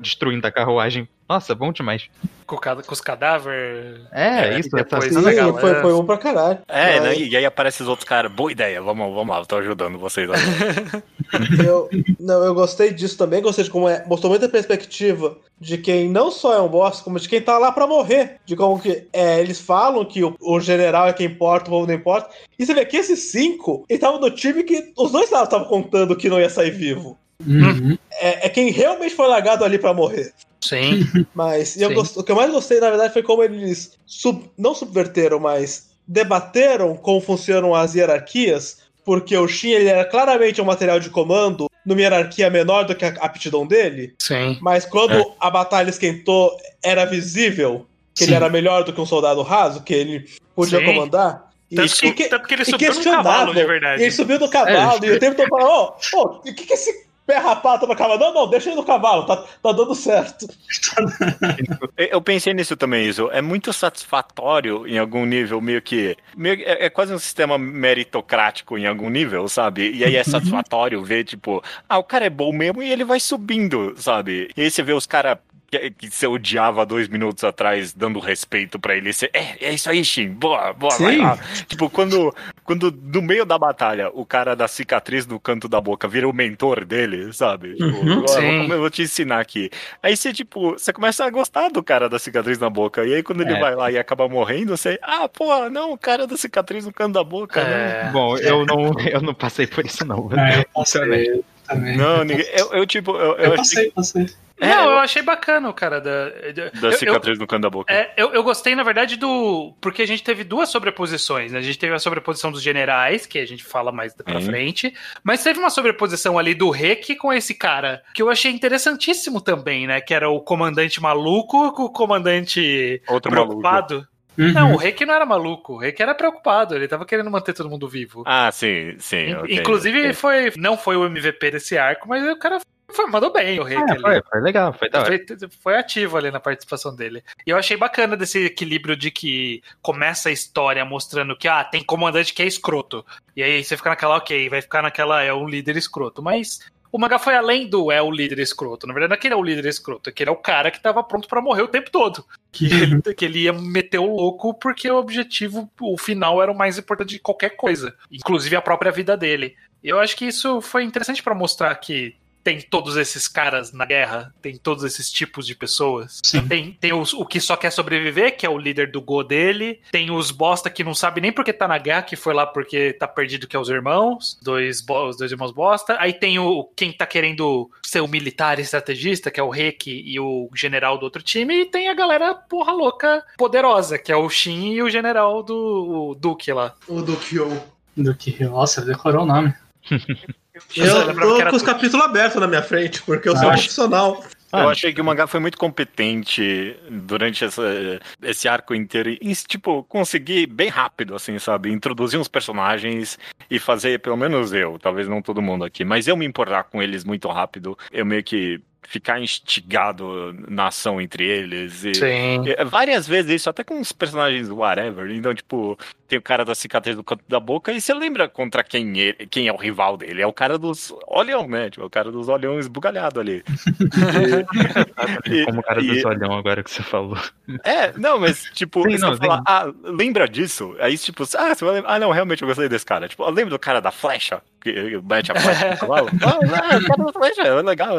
destruindo a carruagem. Nossa, bom demais. Com, os cadáveres. É, É, isso, essa depois- Sim, legal, foi, é. foi um pra caralho. É, Mas né? E aí aparecem os outros caras. Boa ideia, vamos, vamos lá, eu tô ajudando vocês. eu, não, eu gostei disso também, gostei de como é. Mostrou muita perspectiva de quem não só é um boss, como de quem tá lá pra morrer. De como que é, eles falam que o, o general é quem importa, o povo não importa. E você vê que esses cinco, eles estavam no time que os dois lados estavam contando que não ia sair vivo. Uhum. É, é quem realmente foi largado ali pra morrer. Sim. Mas eu Sim. gost- o que eu mais gostei, na verdade, foi como eles sub- não subverteram, mas debateram como funcionam as hierarquias, porque o Shin ele era claramente um material de comando numa hierarquia menor do que a aptidão dele, Sim. mas quando a batalha esquentou, era visível que ele Sim. era melhor do que um soldado raso, que ele podia Sim. comandar. E, Tanto que, e que- tanto que ele subiu no cavalo, de verdade. e ele subiu no cavalo É, e o tempo todo falando, ô, ô, o que, que esse pé rapado no cavalo? Não, não, deixa ele no cavalo, tá, tá dando certo. Eu- pensei nisso também, Iso. É muito satisfatório em algum nível, meio que. meio é, é quase um sistema meritocrático em algum nível, sabe? E aí é satisfatório ver, tipo, ah, o cara é bom mesmo e ele vai subindo, sabe? E aí você vê os caras que, que você odiava dois minutos atrás, dando respeito pra ele. Você, é, é isso aí, Shin, boa, boa, vai Sim. lá. Tipo, quando, quando no meio da batalha o cara da cicatriz no canto da boca vira o mentor dele, sabe? Tipo, Uhum, "Ó, sim. eu vou te ensinar aqui. Aí você, tipo, você começa a gostar do cara da cicatriz na boca. E aí quando ele É. vai lá e acaba morrendo, você, ah, pô, não, o cara da cicatriz no canto da boca, né? É, Bom, eu não, eu não passei por isso, não. Ah, eu passei também. Não, ninguém. Eu, eu, tipo, eu, eu Eu achei passei, passei. É, não, eu- achei bacana o cara da. da- da eu- cicatriz no canto da boca. É, eu, eu gostei, na verdade, do. Porque a gente teve duas sobreposições, né? A gente teve a sobreposição dos generais, que a gente fala mais pra Sim. frente, mas teve uma sobreposição ali do Rek com esse cara, que eu achei interessantíssimo também, né? Que era o comandante maluco com o comandante Outro maluco. preocupado. Uhum. Não, o Rek não era maluco, o Rek era preocupado, ele tava querendo manter todo mundo vivo. Ah, sim, sim. In- ok, Inclusive, ok. foi, não foi o MVP desse arco, mas o cara foi, mandou bem o É, ali. foi, foi legal, foi da hora. Foi, foi ativo ali na participação dele. E eu achei bacana desse equilíbrio de que começa a história mostrando que, ah, tem comandante que é escroto. E aí você fica naquela, ok, vai ficar naquela, é um líder escroto. Mas o mangá foi além do é o líder escroto. Na verdade, não é que ele é o líder escroto, é que ele é o cara que tava pronto pra morrer o tempo todo. Que ele, que ele ia meter o louco porque o objetivo, o final, era o mais importante de qualquer coisa. Inclusive a própria vida dele. E eu acho que isso foi interessante pra mostrar que tem todos esses caras na guerra, tem todos esses tipos de pessoas. Sim. Tem, tem os- o que só quer sobreviver, que é o líder do Go dele. Tem os bosta que não sabe nem porque tá na guerra, que foi lá porque tá perdido, que é os irmãos. Dois, os dois irmãos bosta. Aí tem o quem tá querendo ser o militar estrategista, que é o Reki e o general do outro time. E tem a galera porra louca, poderosa, que é o Shin e o general do o Duke lá. O do Kyo. Do que, nossa, ele decorou o nome. Eu tô com os capítulos abertos na minha frente, porque eu sou Ah. profissional. Eu achei que o mangá foi muito competente durante essa, esse arco inteiro em, tipo, conseguir bem rápido, assim, sabe? Introduzir uns personagens e fazer, pelo menos eu, talvez não todo mundo aqui, mas eu me importar com eles muito rápido. Eu meio que ficar instigado na ação entre eles. E, Sim. e várias vezes isso, até com os personagens whatever. Então, tipo, tem o cara da cicatriz do canto da boca e você lembra contra quem, ele, quem é o rival dele? É o cara dos olhão, né? Tipo, o cara dos olhão esbugalhado ali. E- Como o cara e- dos olhão agora que você falou. é, não, mas tipo, Sim, não, ah, lembra disso? Aí, tipo, ah, você vai lembrar, ah, não, realmente eu gostei desse cara. Tipo, eu lembro do cara da flecha, mete a flecha no cavalo. Ah, o cara da flecha, é legal.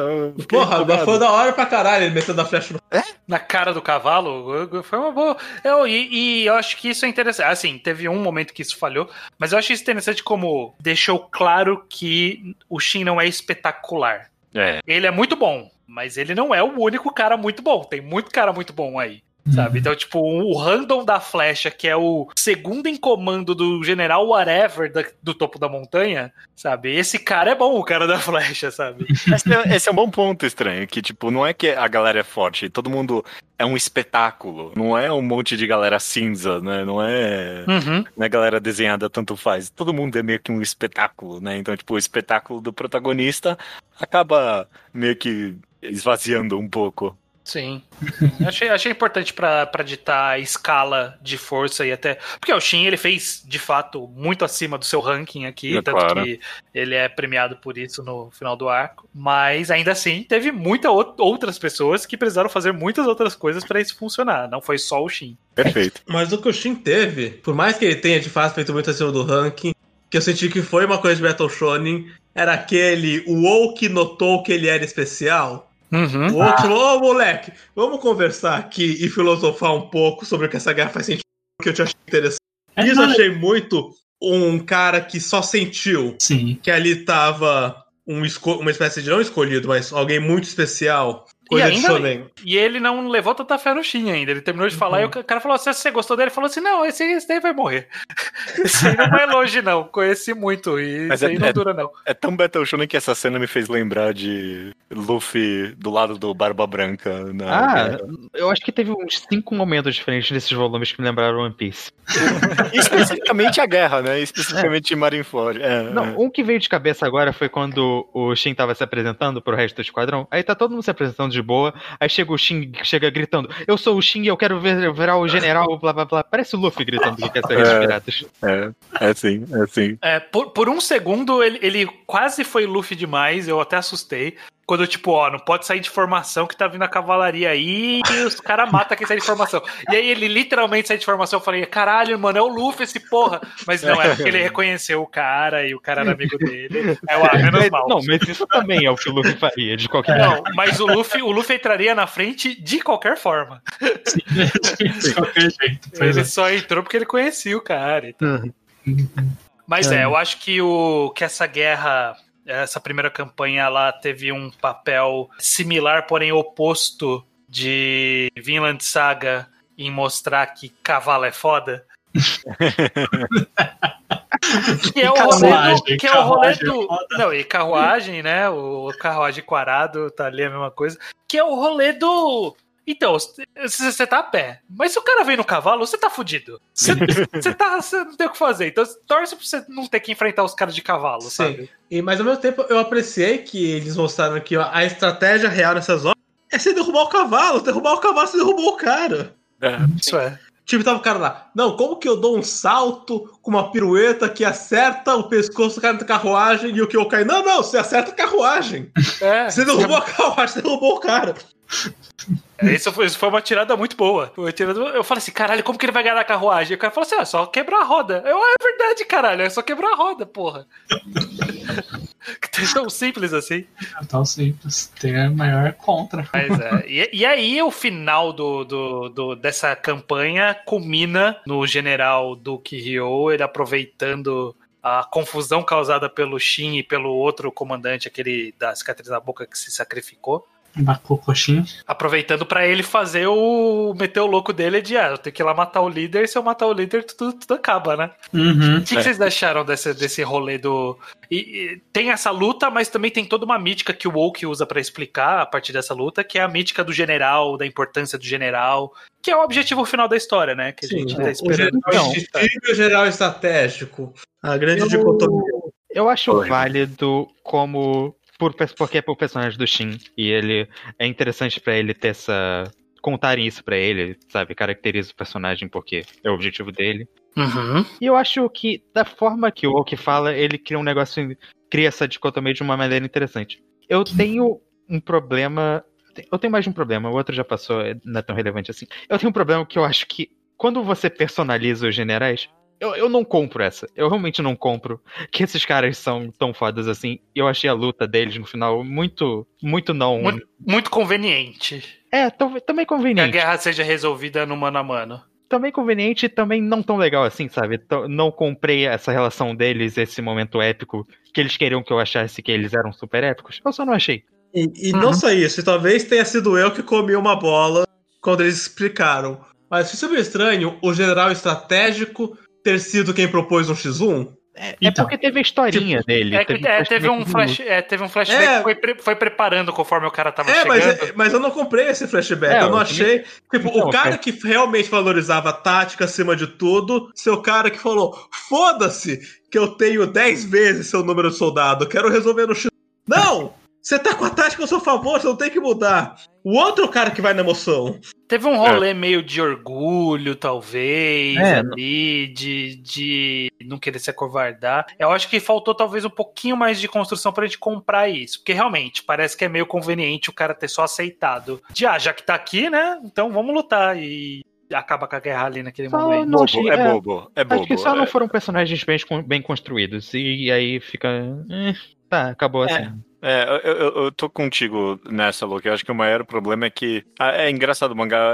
Porra, mas foi da hora pra caralho ele metendo a flecha no. na cara do cavalo, foi uma boa. Eu, e, e eu acho que isso é interessante. Assim, teve um momento que isso falhou, mas eu acho isso interessante como deixou claro que o Shin não é espetacular. É, Ele é muito bom, mas ele não é o único cara muito bom. Tem muito cara muito bom aí. Sabe? Então, tipo, o random da flecha, que é o segundo em comando do general whatever da- do topo da montanha, sabe? Esse cara é bom, o cara da flecha, sabe? esse, é, esse é um bom ponto estranho, que, tipo, não é que a galera é forte, todo mundo é um espetáculo, não é um monte de galera cinza, né? Não é. Uhum. Não é galera desenhada tanto faz. Todo mundo é meio que um espetáculo, né? Então, tipo, o espetáculo do protagonista acaba meio que esvaziando um pouco. Sim. achei, achei importante pra pra ditar a escala de força e até. Porque o Shin ele fez, de fato, muito acima do seu ranking aqui, É tanto claro. que ele é premiado por isso no final do arco. Mas ainda assim, teve muitas outras pessoas que precisaram fazer muitas outras coisas pra isso funcionar. Não foi só o Shin. Perfeito. Mas o que o Shin teve, por mais que ele tenha de fato feito muito acima do ranking, que eu senti que foi uma coisa de Battle Shonen, era aquele o Oak notou que ele era especial. Uhum. O Oak falou, ô moleque, vamos conversar aqui e filosofar um pouco sobre o que essa guerra faz sentido, que eu te achei interessante. É, Isso eu achei muito um cara que só sentiu Sim. que ali tava um uma espécie de não escolhido, mas alguém muito especial. Coisa de ainda- shonen. E ele não levou tanta fé no Shin ainda. Ele terminou de falar e o cara falou: se você gostou dele, ele falou assim: não, esse, esse daí vai morrer. Esse aí não vai longe, não. Conheci muito. E Mas esse é- aí não é- dura, não. É tão Battle Shonen que essa cena me fez lembrar de Luffy do lado do Barba Branca. Na Ah, eu acho que teve uns cinco momentos diferentes nesses volumes que me lembraram One Piece. Especificamente a guerra, né? Especificamente Marineford. É, Não, é. um que veio de cabeça agora foi quando o Shin tava se apresentando pro resto do esquadrão. Aí tá todo mundo se apresentando de boa. Aí chega o Shin, chega gritando: Eu sou o Shin e eu quero ver, virar o general, blá blá blá. Parece o Luffy gritando que quer ser rei dos É. piratas. É, é sim, é sim. É, por, por um segundo, ele, ele quase foi Luffy demais, eu até assustei. Quando, tipo, ó, não pode sair de formação que tá vindo a cavalaria aí e os caras matam quem sai de formação. E aí ele literalmente sai de formação. Eu falei, caralho, mano, é o Luffy esse porra. Mas não, é porque ele reconheceu o cara e o cara era amigo dele. É o ah, menos Mas- mal. não, mas isso também é o que o Luffy faria, de qualquer Não, mas o Luffy, o Luffy entraria na frente de qualquer forma. De qualquer jeito. Ele é. só entrou porque ele conhecia o cara. e tal. Uhum. Mas é, eu acho que, o, que essa guerra, essa primeira campanha, ela teve um papel similar, porém oposto de Vinland Saga em mostrar que cavalo é foda. que é o rolê do, que é o rolê é do, não, e carruagem, né? O carruagem quarado tá ali a mesma coisa. Que é o rolê do então, você tá a pé, mas se o cara vem no cavalo, você tá fudido. Você tá, não tem o que fazer. Então, torce pra você não ter que enfrentar os caras de cavalo, Sim. sabe? E, mas ao mesmo tempo eu apreciei que eles mostraram que ó, a estratégia real nessas horas é você derrubar o cavalo. Derrubar o cavalo, você derrubou o cara. É. Isso é. Tipo, tava o cara lá. Não, como que eu dou um salto com uma pirueta que acerta o pescoço do cara da carruagem e o que eu caio? Não, não, você acerta a carruagem. É, Você derrubou a carruagem, você derrubou o cara. Isso, foi, isso foi uma tirada muito boa. Eu falei assim, caralho, como que ele vai ganhar na carruagem? E o cara falou assim, ah, só quebrar a roda. Eu, ah, é verdade, caralho, é só quebrar a roda, porra. Tão simples assim. É tão simples. Tem a maior contra. Mas é. E, e aí o final do, do, do- dessa campanha culmina no general Duke Ryo, ele aproveitando a confusão causada pelo Shin e pelo outro comandante, aquele da cicatriz na boca que se sacrificou. Bakukoxin. Aproveitando pra ele fazer o. meter o louco dele de ah, eu tenho que ir lá matar o líder, se eu matar o líder, tudo, tudo acaba, né? Uhum. O que, que vocês acharam desse, desse rolê do. E, e tem essa luta, mas também tem toda uma mítica que o Woke usa pra explicar a partir dessa luta, que é a mítica do general, da importância do general, que é o objetivo final da história, né? Que a gente tá o esperando. general Não. instintivo e o general estratégico. A grande Eu- dicotomia. Eu acho Oi. válido como. Por, porque é pro personagem do Shin. E ele. É interessante pra ele ter essa. Contarem isso pra ele, sabe? Caracteriza o personagem porque é o objetivo dele. Uhum. E eu acho que, da forma que o Oki fala, ele cria um negócio. Cria essa dicotomia de uma maneira interessante. Eu tenho um problema. Eu tenho mais de um problema, o outro já passou, não é tão relevante assim. Eu tenho um problema que eu acho que quando você personaliza os generais, eu, eu não compro essa. Eu realmente não compro que esses caras são tão fodas assim. E eu achei a luta deles no final muito, muito não. Muito, muito conveniente. É, tam- também Que a conveniente. guerra seja resolvida no mano a mano. Também conveniente e também não tão legal assim, sabe? T- Não comprei essa relação deles, esse momento épico, que eles queriam que eu achasse que eles eram super épicos. Eu só não achei. E, e não só isso, e talvez tenha sido eu que comi uma bola quando eles explicaram. Mas isso é meio estranho, o general estratégico ter sido quem propôs um X1? É Então. porque teve a historinha dele. É, que- é, teve um flashback flash, é, teve um flashback É. que foi, pre- foi preparando conforme o cara tava É, chegando. mas, mas eu não comprei esse flashback. É, eu não eu achei. Tipo, Então, o cara que realmente valorizava a tática acima de tudo, seu cara que falou: foda-se que eu tenho 10 vezes seu número de soldado, quero resolver no X. Não! Você tá com a tática ao seu favor, você não tem que mudar. O outro cara que vai na emoção. Teve um rolê meio de orgulho, talvez, É, ali, de, de não querer se acovardar. Eu acho que faltou talvez um pouquinho mais de construção pra gente comprar isso. Porque realmente, parece que é meio conveniente o cara ter só aceitado. De, ah, já que tá aqui, né? Então vamos lutar. E acaba com a guerra ali naquele Só momento. não Bobo, achei- é, é, bobo, é bobo. Acho que só não é. foram personagens bem, bem construídos. E, aí fica. eh, tá, acabou É. assim. É, eu, eu, eu tô contigo nessa, Luke. Eu acho que o maior problema é que. ah, É engraçado o mangá.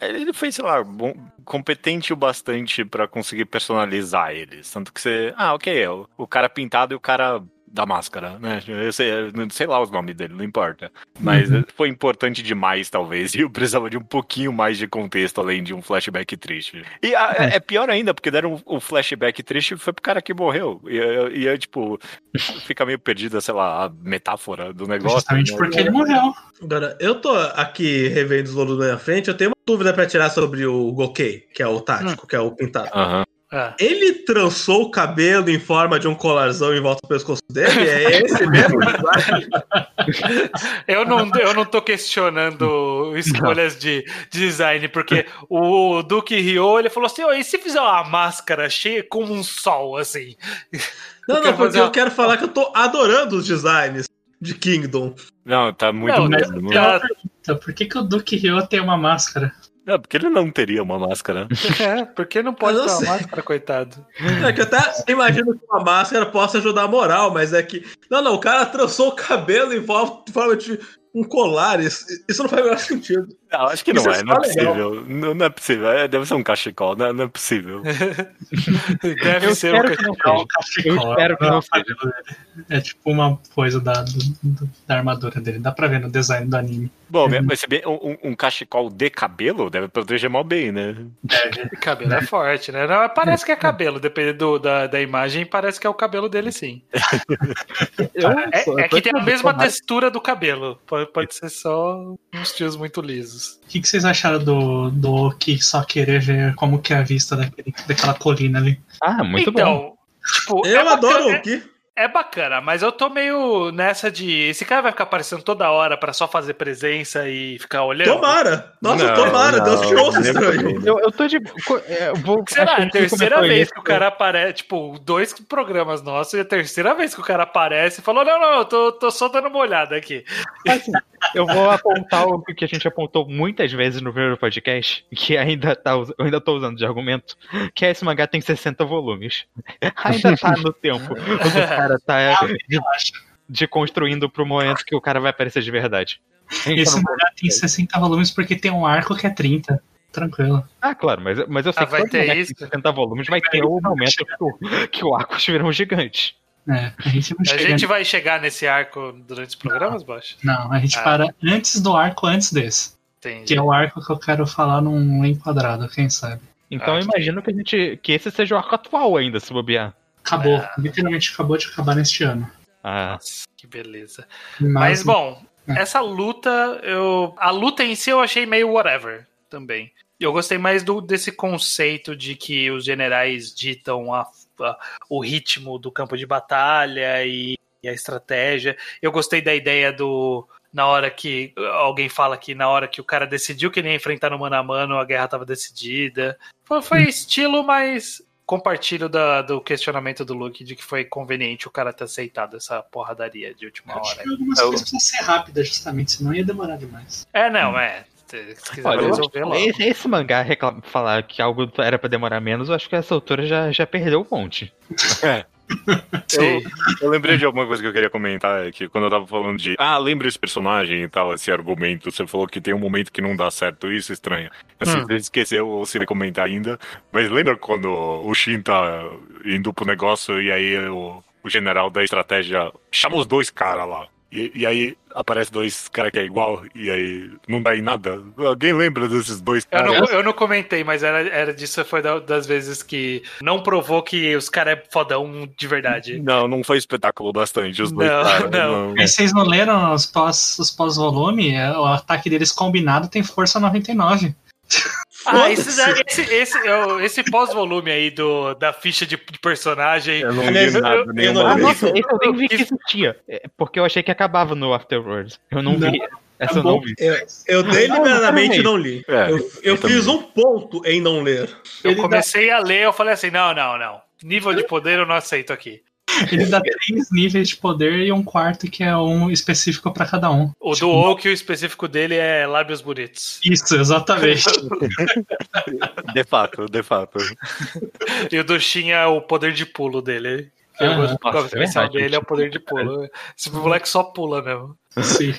é, Ele foi, sei lá, bom, competente o bastante pra conseguir personalizar eles. Tanto que você. Ah, ok, é o, o cara pintado e o cara da máscara, né? Eu sei, eu não sei lá os nomes dele, não importa. Mas foi importante demais, talvez. E eu precisava de um pouquinho mais de contexto, além de um flashback triste. E ah, é, é pior ainda, porque deram o flashback triste foi pro cara que morreu. E, e, e tipo, fica meio perdida, sei lá, a metáfora do negócio. Justamente né? porque ele morreu. Agora, eu tô aqui revendo os louros da minha frente, eu tenho uma dúvida pra tirar sobre o Gokei, que é o tático, que é o pintado. Aham. É. Ele trançou o cabelo em forma de um colarzão em volta do pescoço dele? É esse mesmo? Eu não, eu não tô questionando escolhas de design, porque o Duke Ryo, ele falou assim, "Ô, e se fizer uma máscara cheia como um sol, assim? Não, Eu não, porque fazer eu quero falar que eu tô adorando os designs. de Kingdom. Não, tá muito Não, muito- Tá- Então, por que, que o Duke Ryo tem uma máscara? Não, porque ele não teria uma máscara. É, porque não pode não ter uma sei. máscara, coitado. É que eu até imagino que uma máscara possa ajudar a moral, mas é que. Não, não, o cara trançou o cabelo em forma, em forma de um colar. Isso, isso não faz o menor sentido. Não, acho que não é não é possível. Não, não é possível. Deve ser um cachecol, não, não é possível. Deve Eu ser um seja. cachecol, Eu espero que é não o cabelo dele. É tipo uma coisa da, do- da armadura dele. Dá pra ver no design do anime. Bom, mas se bem, um, um cachecol de cabelo deve proteger mal bem, né? É, Cabelo é forte, né? Não, parece que é cabelo, dependendo do- da, da imagem, parece que é o cabelo dele sim. Eu- É, é que tem a mesma textura do cabelo. Pode, pode ser só uns tios muito lisos. O que, que vocês acharam do, do Oki só querer ver como que é a vista daquele, daquela colina ali? Ah, muito bom. então, tipo, Eu é adoro o que. É bacana, mas eu tô meio nessa de. Esse cara vai ficar aparecendo toda hora pra só fazer presença e ficar olhando? Tomara! Nossa, Não, tomara, não, Deus te ouça, nem estranho. Eu, eu tô de. é, eu vou, Será? que É a terceira vez isso. que o cara aparece, tipo, dois programas nossos, e a terceira vez que o cara aparece e falou: não, não, eu tô, tô só dando uma olhada aqui. Assim, eu vou apontar o que a gente apontou muitas vezes no primeiro podcast, que ainda tá, eu ainda tô usando de argumento, que é esse mangá tem 60 volumes. Ainda tá no tempo. O cara tá de, Relaxa. de construindo pro momento que o cara vai aparecer de verdade. Esse mangá tem 60 volumes porque tem um arco que é 30. Tranquilo. Ah, claro, mas, mas eu sei Ah, que vai ter isso? tem 60 volumes vai ter o momento que o, que o arco viram gigante. É, a gente A gente vai chegar nesse arco durante os programas, Bosch? Não, a gente Ah. para antes do arco antes desse. Entendi. Que é o arco que eu quero falar num enquadrado, quem sabe. Então Ah, eu imagino que a gente que esse seja o arco atual ainda, se bobear. Acabou. Ah. Literalmente acabou de acabar neste ano. Ah, Nossa, que beleza. Mas, Mas, bom, É. essa luta, eu. A luta em si eu achei meio whatever também. Eu gostei mais do, desse conceito de que os generais ditam a- o ritmo do campo de batalha e, e a estratégia. Eu gostei da ideia do. Na hora que alguém fala que na hora que o cara decidiu que ele ia enfrentar no mano a mano, a guerra estava decidida. Foi, foi estilo, mas compartilho da- do questionamento do Luke de que foi conveniente o cara ter aceitado essa porradaria de última acho hora. que algumas Eu- coisas precisam ser rápidas, justamente, senão ia demorar demais. É, não, é. Se quiser olha, eu resolver esse, esse mangá reclam- falar que algo era pra demorar menos, eu acho que essa altura já, já perdeu o ponte. Sim. Eu lembrei de alguma coisa que eu queria comentar, é que quando eu tava falando de, ah, lembra esse personagem e tal, esse argumento, você falou que tem um momento que não dá certo, isso é estranho. Assim, Hum. você esqueceu ou se vai comentar ainda, mas lembra quando o Shin tá indo pro negócio e aí o, o general da estratégia chama os dois caras lá. E, e aí aparece dois caras que é igual, e aí não dá em nada. Alguém lembra desses dois Eu caras? não, eu não comentei, mas era, era disso, foi da- das vezes que não provou que os caras é fodão de verdade. Não, não foi espetáculo bastante, os dois Não, caras. não. E vocês não leram os pós, os pós-volume? É, O ataque deles combinado tem força 99. Ah, esse, esse, esse, eu- esse pós-volume aí do, da ficha de, de personagem. Eu não vi eu- nada, eu não Ah, nossa, esse eu nem vi que existia. É, Porque eu achei que acabava no Afterwards. Eu não, Não. vi. Essa Tá eu não vi. Eu, eu deliberadamente não, não li. É, eu eu fiz um ponto em não ler. Eu Ele dá- comecei a ler, eu falei assim: não, não, não. Nível de poder eu não aceito aqui. Ele dá três níveis de poder e um quarto que é um específico pra cada um. O do Oak, o específico dele é lábios bonitos. Isso, exatamente. De fato, de fato. E o do Shin é o poder de pulo dele. Eu Aham. gosto Nossa, especial é verdade, dele é o poder de pulo. Esse moleque só pula mesmo. Sim.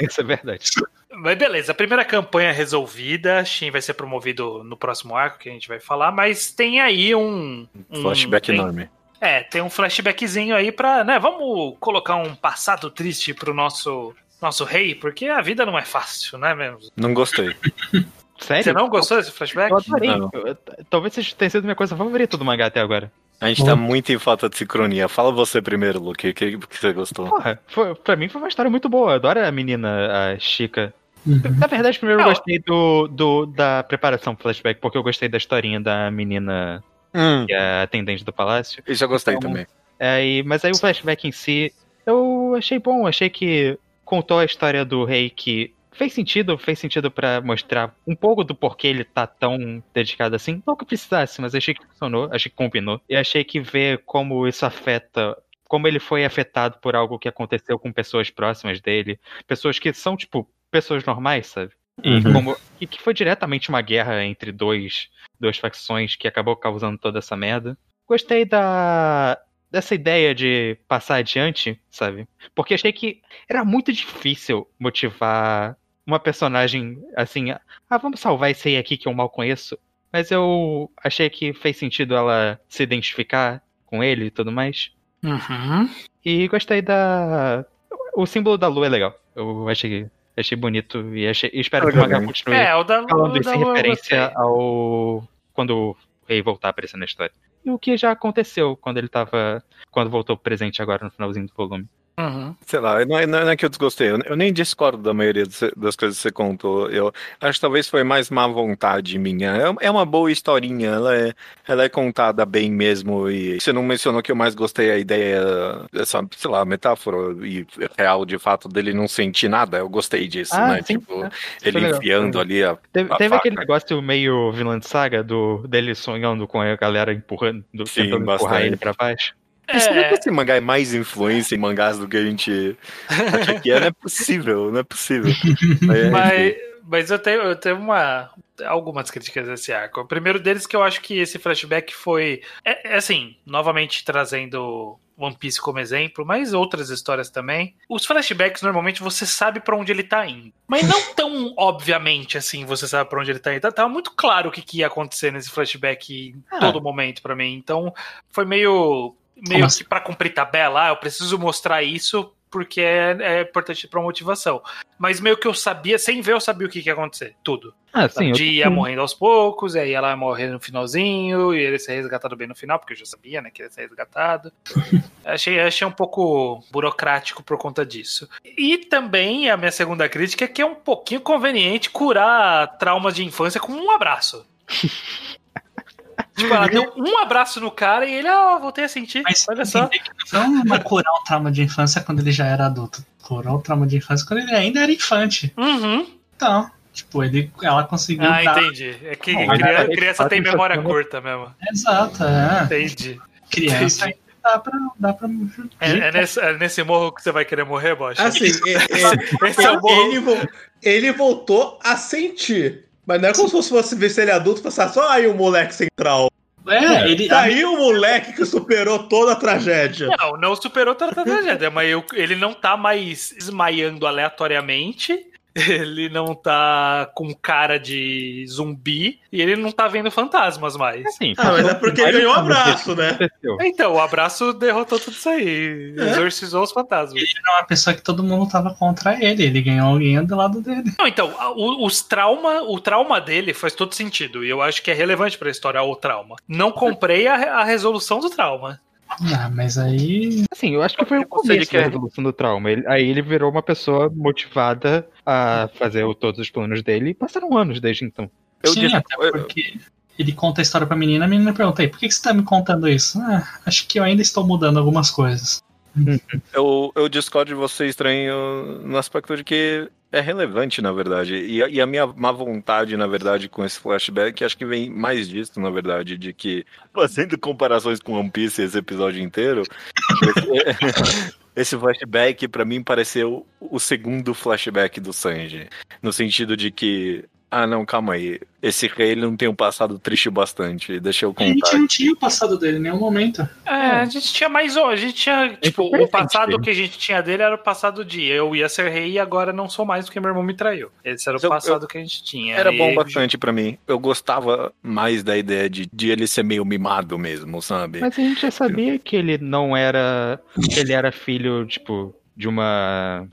Isso é verdade. Mas beleza, a primeira campanha resolvida, Shin vai ser promovido no próximo arco que a gente vai falar, mas tem aí um, um Flashback tem, enorme. É, tem um flashbackzinho aí pra, né, vamos colocar um passado triste pro nosso nosso rei, porque a vida não é fácil, né mesmo? Não gostei. Você Sério? não gostou desse flashback? Eu adorei. Não. Eu- talvez seja tenha sido minha coisa favorita do mangá até agora. A gente tá muito em falta de sincronia. Fala você primeiro, Luke. O que, que você gostou? Porra, foi, pra mim foi uma história muito boa. Eu adoro a menina, a Chica. Uhum. Na verdade, primeiro eu gostei do, do, da preparação pro flashback, porque eu gostei da historinha da menina Hum, que é a atendente do palácio. isso eu gostei Então, também. É, e- mas aí o flashback em si, eu achei bom, achei que contou a história do rei que fez sentido, fez sentido pra mostrar um pouco do porquê ele tá tão dedicado assim. Não que precisasse, mas achei que funcionou, achei que combinou. E achei que ver como isso afeta como ele foi afetado por algo que aconteceu com pessoas próximas dele, pessoas que são, tipo, pessoas normais, sabe? E Uhum. como e que foi diretamente uma guerra entre dois, duas facções que acabou causando toda essa merda. Gostei da dessa ideia de passar adiante, sabe? Porque achei que era muito difícil motivar uma personagem assim, ah, vamos salvar esse aí aqui que eu mal conheço. Mas eu achei que fez sentido ela se identificar com ele e tudo mais. Uhum. E gostei da. O símbolo da lua é legal. Eu achei, achei bonito e, achei, e espero que o mangá continue É, o da, falando o isso da em referência ao. Quando o rei voltar a aparecer na história. E o que já aconteceu quando ele tava. Quando voltou presente agora no finalzinho do volume. Uhum. Sei lá, não é, não é que eu desgostei. Eu, eu nem discordo da maioria das, coisas que você contou. Eu acho que talvez foi mais má vontade minha. É, é uma boa historinha, ela é, ela é contada bem mesmo. E você não mencionou que eu mais gostei a ideia, essa, sei lá, metáfora e real de fato dele não sentir nada. Eu gostei disso, Ah, né? sim, tipo, é. ele legal, enfiando foi ali a. Teve, A teve aquele negócio meio vilã de saga do, dele sonhando com a galera empurrando, do, Sim, tentando empurrar bastante. ele pra baixo. Isso não é É, que esse mangá é mais influência em mangás do que a gente acha que é. Não é possível, não é possível. É, mas, mas eu tenho, eu tenho uma, algumas críticas a esse arco. O primeiro deles que eu acho que esse flashback foi. É, é assim, novamente trazendo One Piece como exemplo, mas outras histórias também. Os flashbacks, normalmente, você sabe pra onde ele tá indo. Mas não tão obviamente assim você sabe pra onde ele tá indo. Tava muito claro o que, que ia acontecer nesse flashback em Ah. todo momento pra mim. Então, foi meio. Meio assim? que pra cumprir tabela, ah, eu preciso mostrar isso porque é, é importante pra motivação. Mas meio que eu sabia, sem ver, eu sabia o que, que ia acontecer. Tudo. Ah, sim. de ia morrendo aos poucos, e aí ela ia morrer no finalzinho, e ele ser resgatado bem no final, porque eu já sabia, né, que ele ia ser resgatado. achei, achei um pouco burocrático por conta disso. E também a minha segunda crítica é que é um pouquinho conveniente curar traumas de infância com um abraço. tipo, ela deu um abraço no cara e ele, ah, voltei a sentir. Mas Olha só. não vai curar o trauma de infância quando ele já era adulto. Curou o trauma de infância quando ele ainda era infante. Uhum. Então, tipo, ele, ela conseguiu Ah, dar. entendi. É que Bom, criança, aí, criança tem memória curta mesmo. Exato, é. Entendi. Criança Entendi. ainda dá pra. Dá pra... É, é nesse, é nesse morro que você vai querer morrer, Bosch? Assim, é- é- Esse é o morro. ele, vo- ele voltou a sentir. Mas não é como se fosse, se ele é adulto e pensar só aí o moleque central. É, ele. Tá aí o moleque que superou toda a tragédia. Não, não superou toda a tragédia, mas eu- ele não tá mais esmaiando aleatoriamente. Ele não tá com cara de zumbi e ele não tá vendo fantasmas mais. Assim, Ah, mas é porque ele ganhou um abraço, né? Então, o abraço derrotou tudo isso aí. Exorcizou os fantasmas. Ele era uma pessoa que todo mundo tava contra ele. Ele ganhou alguém do lado dele. Não, então, os trauma, o trauma dele faz todo sentido. E eu acho que é relevante pra história o trauma. Não comprei a, a resolução do trauma. Ah, mas aí. Assim, eu acho que foi o começo quer- da resolução do trauma. Ele- aí ele virou uma pessoa motivada a fazer o- todos os planos dele e passaram anos desde então. Eu Sim, disse- até porque ele conta a história pra menina, a menina pergunta aí, por que, que você tá me contando isso? Ah, acho que eu ainda estou mudando algumas coisas. Eu, eu discordo de você estranho no aspecto de que é relevante, na verdade. E, a- e a minha má vontade, na verdade, com esse flashback, acho que vem mais disso, na verdade, de que, fazendo comparações com One Piece esse episódio inteiro, esse, esse flashback, pra mim, pareceu o segundo flashback do Sanji. No sentido de que. Ah, não, calma aí. Esse rei ele não tem um passado triste bastante. Deixa eu A gente contar. não tinha o passado dele em nenhum momento. É, a gente tinha mais. A gente tinha. Tipo, presente o passado dele. que a gente tinha dele era o passado de eu ia ser rei e agora não sou mais porque meu irmão me traiu. Esse era o eu- passado que a gente tinha. Era E bom bastante pra mim. Eu gostava mais da ideia de, de ele ser meio mimado mesmo, sabe? Mas a gente já sabia que ele não era. que ele era filho, tipo, de uma.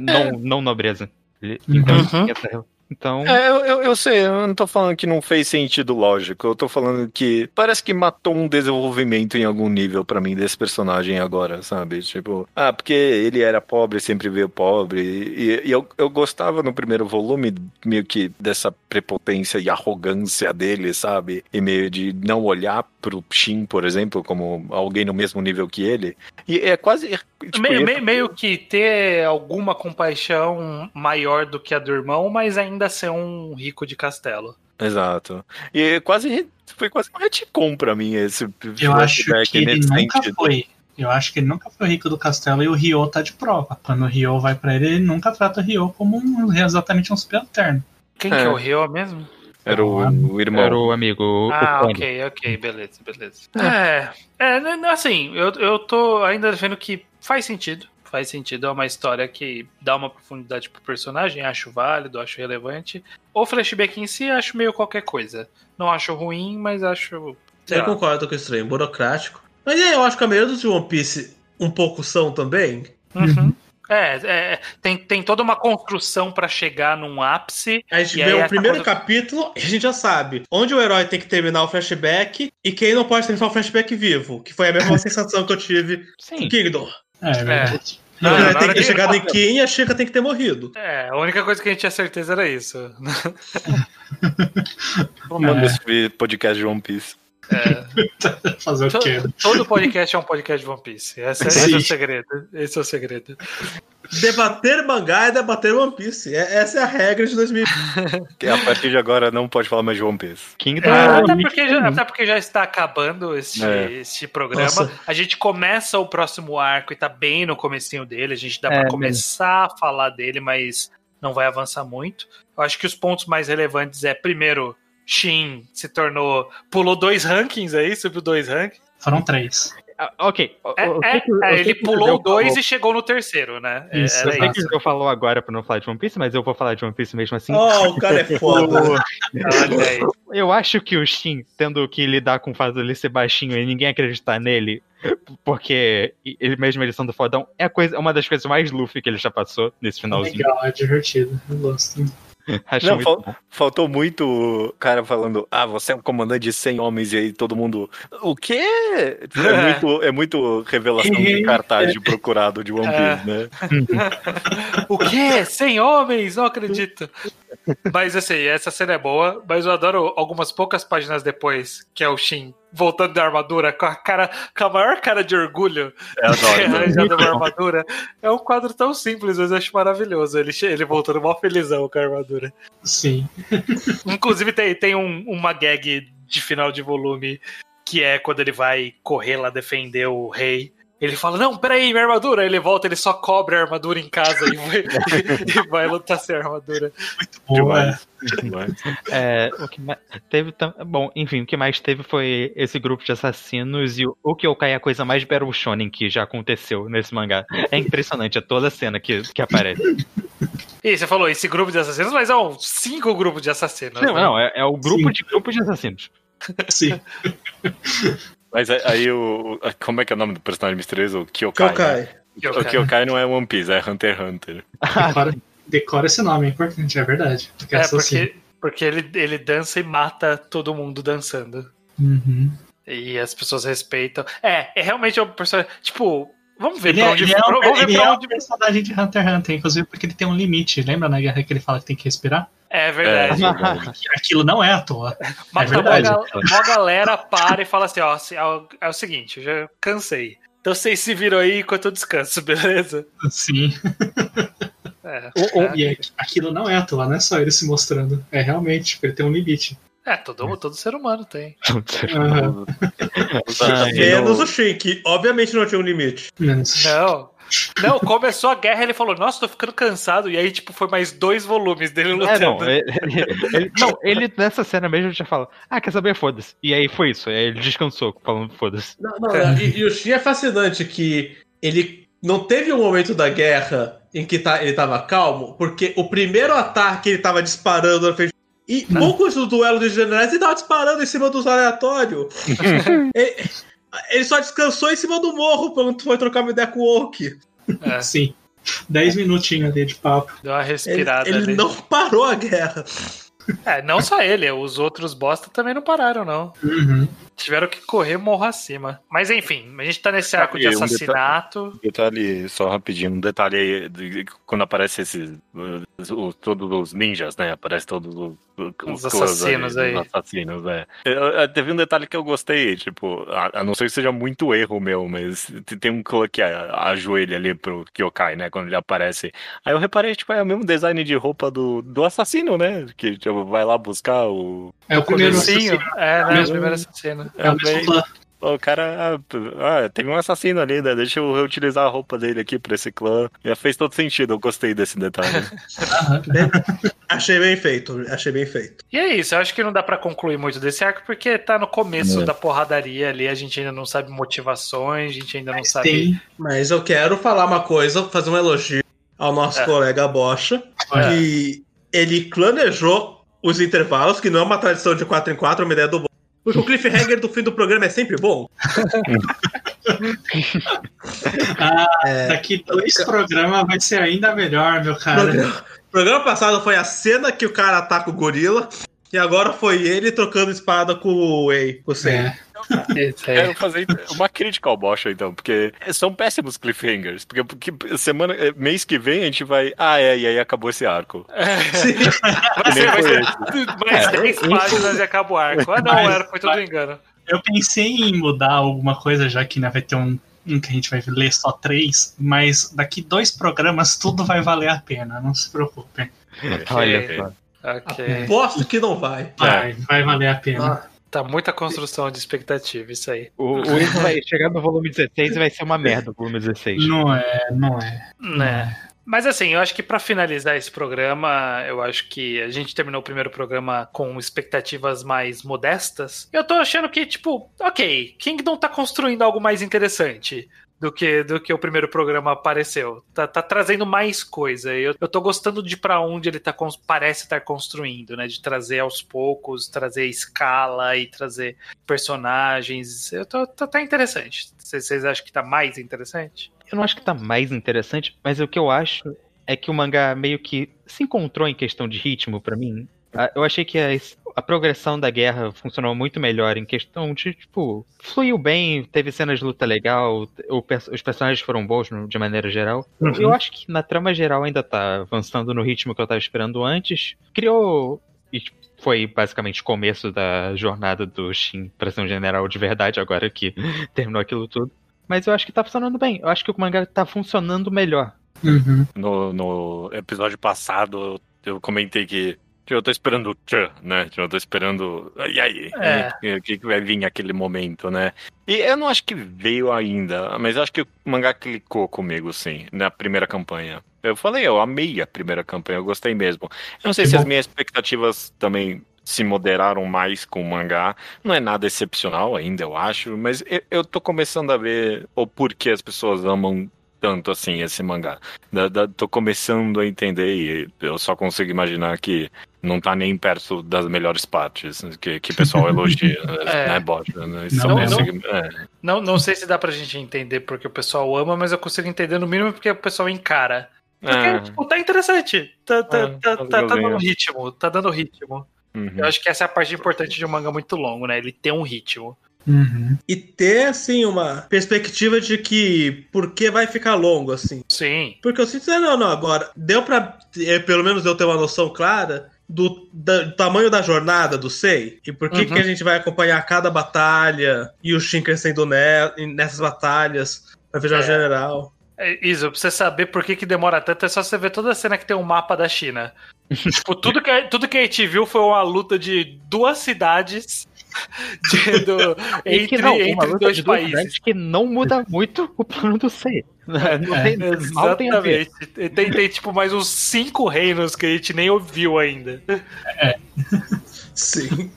Não, não nobreza. Ele- então, Uhum. tinha essa- então É, eu, eu, eu sei, eu não tô falando que não fez sentido lógico, eu tô falando que parece que matou um desenvolvimento em algum nível pra mim desse personagem agora, sabe? Tipo, ah, porque ele era pobre, sempre veio pobre, e, e eu, eu gostava no primeiro volume meio que dessa prepotência e arrogância dele, sabe? E meio de não olhar pro Shin, por exemplo, como alguém no mesmo nível que ele. E é quase. Tipo, Me- isso- me- meio que ter alguma compaixão maior do que a do irmão, mas ainda ser um rico de castelo. Exato. E quase foi quase um retcon pra mim esse Eu acho que ele nunca sentido. foi. Eu acho que ele nunca foi o rico do castelo e o Ryo tá de prova. Quando o Ryo vai pra ele, ele nunca trata o Ryo como um, exatamente um subalterno. Quem que é o Ryo mesmo? Era o, o irmão. Era o amigo. Ah, o ok, ok, beleza, beleza. É, é, né, assim, eu, eu tô ainda vendo que faz sentido. Faz sentido, é uma história que dá uma profundidade pro personagem, acho válido, acho relevante. O flashback em si, acho meio qualquer coisa. Não acho ruim, mas acho. Eu lá. concordo com o estranho, burocrático. Mas é, eu acho que a maioria dos de One Piece um pouco são também. Uhum. É, é, tem, tem toda uma construção pra chegar num ápice. A gente E vê aí o primeiro coisa- capítulo e a gente já sabe onde o herói tem que terminar o flashback e quem não pode terminar o flashback vivo. Que foi a mesma sensação que eu tive Sim. com Kingdom. É, é verdade. Não, o na herói tem que ter que- chegado em Kim e a Chica tem que ter morrido. É, a única coisa que a gente tinha certeza era isso. Manda É. podcast de One Piece. É, Fazer o quê? todo podcast é um podcast de One Piece. Esse, esse é o segredo. Esse é o segredo. Debater mangá é debater One Piece. É- essa é a regra de 2000. Que a partir de agora não pode falar mais de One Piece. Kingdom. Ah, até, porque já, até porque já está acabando este, É. este programa. Nossa. A gente começa o próximo arco e tá bem no comecinho dele. A gente dá É, pra começar a falar dele, mas não vai avançar muito. Eu acho que os pontos mais relevantes é, primeiro, Shin se tornou. Pulou dois rankings aí, subiu dois rankings. Foram três. Ok. É, o- é, que que- o é, que ele que pulou dois falou? e chegou no terceiro, né? É, Isso, Eu era sei que isso. o Judeu falou agora pra não falar de One Piece, mas eu vou falar de One Piece mesmo assim. Oh, o cara é foda. Olha aí. Eu acho que o Shin, tendo que lidar com o fato dele ser baixinho e ninguém acreditar nele, porque ele mesmo ele sendo fodão, é a coisa, uma das coisas mais Luffy que ele já passou nesse finalzinho. Legal, é divertido. Eu gosto. Acho Não, muito fal- bom. faltou muito o cara falando, ah, você é um comandante de 100 homens, e aí todo mundo, o quê? É muito, é muito revelação de cartaz de procurado de One É. Piece, né? O quê? 100 homens? Não acredito. Mas assim, essa cena é boa, mas eu adoro algumas poucas páginas depois, que é o Shin voltando da armadura com a cara, com a maior cara de orgulho Eu de uma armadura. É um quadro tão simples, mas eu acho maravilhoso. Ele, ele voltando mó felizão com a armadura. Sim. Inclusive tem, tem um- uma gag de final de volume que é quando ele vai correr lá defender o rei. Ele fala, não, peraí, minha armadura. Ele volta, ele só cobre a armadura em casa e vai, e vai lutar sem a armadura. Boa, é. Demais. Demais. É, o que mais teve. Bom, enfim, o que mais teve foi esse grupo de assassinos e o, o Kyokai é a coisa mais Battle Shonen que já aconteceu nesse mangá. É impressionante, é toda a cena que, que aparece. E você falou esse grupo de assassinos, mas é um cinco grupos de assassinos. Não, né? não, é, é o grupo Sim. de grupos de assassinos. Sim. Mas aí- aí o. Como é que é o nome do personagem misterioso? O Kyokai. né? Kyokai. O Kyokai. Kyokai não é One Piece, é Hunter x Hunter. Decora, decora esse nome, é importante, é verdade. Porque É, assassino. porque, porque ele, ele dança e mata todo mundo dançando. Uhum. E as pessoas respeitam. É, é realmente um personagem. Tipo, vamos ver Ele, pra é, onde. ele, é, vamos ver ele pra é onde. personagem de Hunter x Hunter, inclusive porque ele tem um limite. Lembra na guerra que ele fala que tem que respirar? É verdade. Aquilo não é à toa. Mas É verdade. Uma galera para e fala assim: ó, é o, é o seguinte, eu já cansei. Então vocês se viram aí enquanto eu descanso, beleza? Sim. É, é. E aqu- aquilo não é à toa, não é só ele se mostrando. É realmente, tipo, ele tem um limite. é todo, todo ser humano tem. Menos o Shin, que obviamente não tinha um limite. Menos. Não. Não, começou a guerra ele falou, nossa, tô ficando cansado. E aí, tipo, foi mais dois volumes dele É, lutando. não, ele, ele- não, ele nessa cena mesmo já fala, ah, quer saber, foda-se. E aí foi isso, aí ele descansou falando foda-se. Não, não, e, e o Shin é fascinante que ele não teve um momento da guerra em que tá, ele tava calmo, porque o primeiro ataque ele tava disparando na frente. E pouco antes do duelo dos generais, ele tava disparando em cima dos aleatórios. ele, ele só descansou em cima do morro quando foi trocar uma ideia com o Oak. É, Sim. Dez minutinhos ali de papo. deu uma Ele, respirada ele ali. não parou a guerra. É, não só ele, os outros bosta também não pararam, não. Uhum. Tiveram que correr morro acima. Mas enfim, a gente tá nesse arco de E um detalhe- assassinato. Detalhe, só rapidinho, um detalhe aí, de- quando aparece esses, uh, o- todos os ninjas, né, aparece todos os, Os assassinos aí. Os assassinos, é. Eu- eu- Teve um detalhe que eu gostei, tipo, a, a não ser que seja muito erro meu, mas tem um clã que a- ajoelha ali pro Kyokai, né, quando ele aparece. Aí eu reparei, tipo, é o mesmo design de roupa do, do assassino, né, que tipo, vai lá buscar o... É o primeiro assassino. É, né? O Mesmo- primeiro assassino. É o mesmo clã. O cara. Ah, tem um assassino ali, né? Deixa eu reutilizar a roupa dele aqui pra esse clã. Já fez todo sentido, eu gostei desse detalhe. Achei bem feito, achei bem feito. E é isso, eu acho que não dá pra concluir muito desse arco, porque tá no começo É. da porradaria ali, a gente ainda não sabe motivações, a gente ainda não sabe. Tem. Mas eu quero falar uma coisa, fazer um elogio ao nosso É. colega Bocha, É. que ele planejou os intervalos, que não é uma tradição de 4 em 4, é uma ideia do o cliffhanger do fim do programa é sempre bom. Ah, É, daqui dois programas vai ser ainda melhor, meu cara. programa, programa passado foi a cena que o cara ataca o gorila, e agora foi ele trocando espada com o Wei, com o. É. Isso aí. Quero fazer uma crítica ao Bosch, então, porque são péssimos cliffhangers. Porque, porque semana, eh, mês que vem a gente vai. Ah, é, e aí acabou esse arco. Sim. Foi ser mais 10 páginas e acaba o arco. Ah, não, Mas- era, foi tudo engano. Eu pensei em mudar alguma coisa, já que né, vai ter um, um que a gente vai ler só três, mas daqui dois programas tudo vai valer a pena, não se preocupem. Olha só. Ok. Aposto que não vai. Vai, vai valer a pena. Ah, Tá muita construção de expectativa, isso aí. O, o vai chegar no volume 16 e vai ser uma merda o volume 16. Não é, não é. Né? Mas assim, eu acho que pra finalizar esse programa, eu acho que a gente terminou o primeiro programa com expectativas mais modestas. Eu tô achando que, tipo, ok, Kingdom tá construindo algo mais interessante do que, do que o primeiro programa apareceu. Tá, tá trazendo mais coisa. Eu, eu tô gostando de pra onde ele tá, parece estar construindo, né? De trazer aos poucos, trazer escala e trazer personagens. Eu tô, tá, tá interessante. Vocês acham que tá mais interessante? Eu não acho que tá mais interessante, mas o que eu acho é que o mangá meio que se encontrou em questão de ritmo pra mim. Ah, Eu achei que a, a progressão da guerra funcionou muito melhor em questão de, tipo, fluiu bem, teve cenas de luta legal, o os personagens foram bons no- de maneira geral. Uhum. Eu acho que na trama geral ainda tá avançando no ritmo que eu tava esperando antes. Criou. E tipo, foi basicamente o começo da jornada do Shin pra ser um general de verdade, agora que terminou aquilo tudo. Mas eu acho que tá funcionando bem. Eu acho que o mangá tá funcionando melhor. Uhum. No, no episódio passado, eu comentei que eu tô esperando o tchan, né? Que Eu tô esperando. E aí? É. O que, que vai vir aquele momento, né? E eu não acho que veio ainda, mas eu acho que o mangá clicou comigo, sim, na primeira campanha. Eu falei, eu amei a primeira campanha, eu gostei mesmo. Eu não sei Que se bom. as minhas expectativas também se moderaram mais com o mangá. Não é nada excepcional ainda, eu acho, mas eu, eu tô começando a ver o porquê as pessoas amam tanto assim esse mangá. Da, da- tô começando a entender e eu só consigo imaginar que não tá nem perto das melhores partes que, que o pessoal elogia, É. né, Bota? Né? Isso Não, é. Não, não sei se dá pra gente entender porque o pessoal ama, mas eu consigo entender no mínimo porque o pessoal encara. Porque, É. tipo, tá interessante. Tá, tá, É, tá, tá tá, tá dando ritmo. Tá dando ritmo. Uhum. Eu acho que essa é a parte importante de um manga muito longo, né? Ele tem um ritmo. Uhum. E ter, assim, uma perspectiva de que por que vai ficar longo, assim. Sim. Porque eu sinto, não, não, agora, deu pra, eh, pelo menos eu ter uma noção clara do, da- do tamanho da jornada do Sei e por que, Uhum. que a gente vai acompanhar cada batalha e o Shin crescendo ne- nessas batalhas pra virar É. general. É, Isa, pra você saber por que, que demora tanto, é só você ver toda a cena que tem um mapa da China. Tipo, tudo que, tudo que a gente viu foi uma luta de duas cidades de- do- entre, que não, uma entre luta dois de duas países. cidades que não muda muito o plano do C. Não tem, mal tem ver. Exatamente. Tem, tem tipo mais uns cinco reinos que a gente nem ouviu ainda. Sim.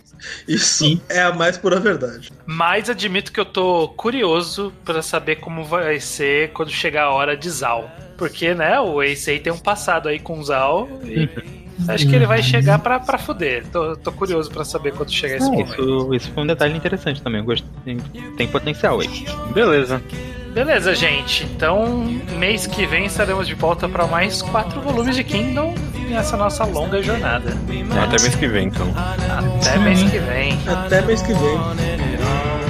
Isso Sim. é a mais pura verdade. Mas admito que eu tô curioso pra saber como vai ser quando chegar a hora de Zal. Porque, né, o Ace tem um passado aí com o Zal e acho que ele vai chegar pra, pra fuder. Tô, tô curioso pra saber quando chegar esse momento. isso, isso foi um detalhe interessante também. Eu gostei, tem, tem potencial aí. Beleza. Beleza, gente. Então, mês que vem estaremos de volta pra mais quatro volumes de Kingdom nessa nossa longa jornada. Até mês que vem, então. Até mês que vem. Até mês que vem.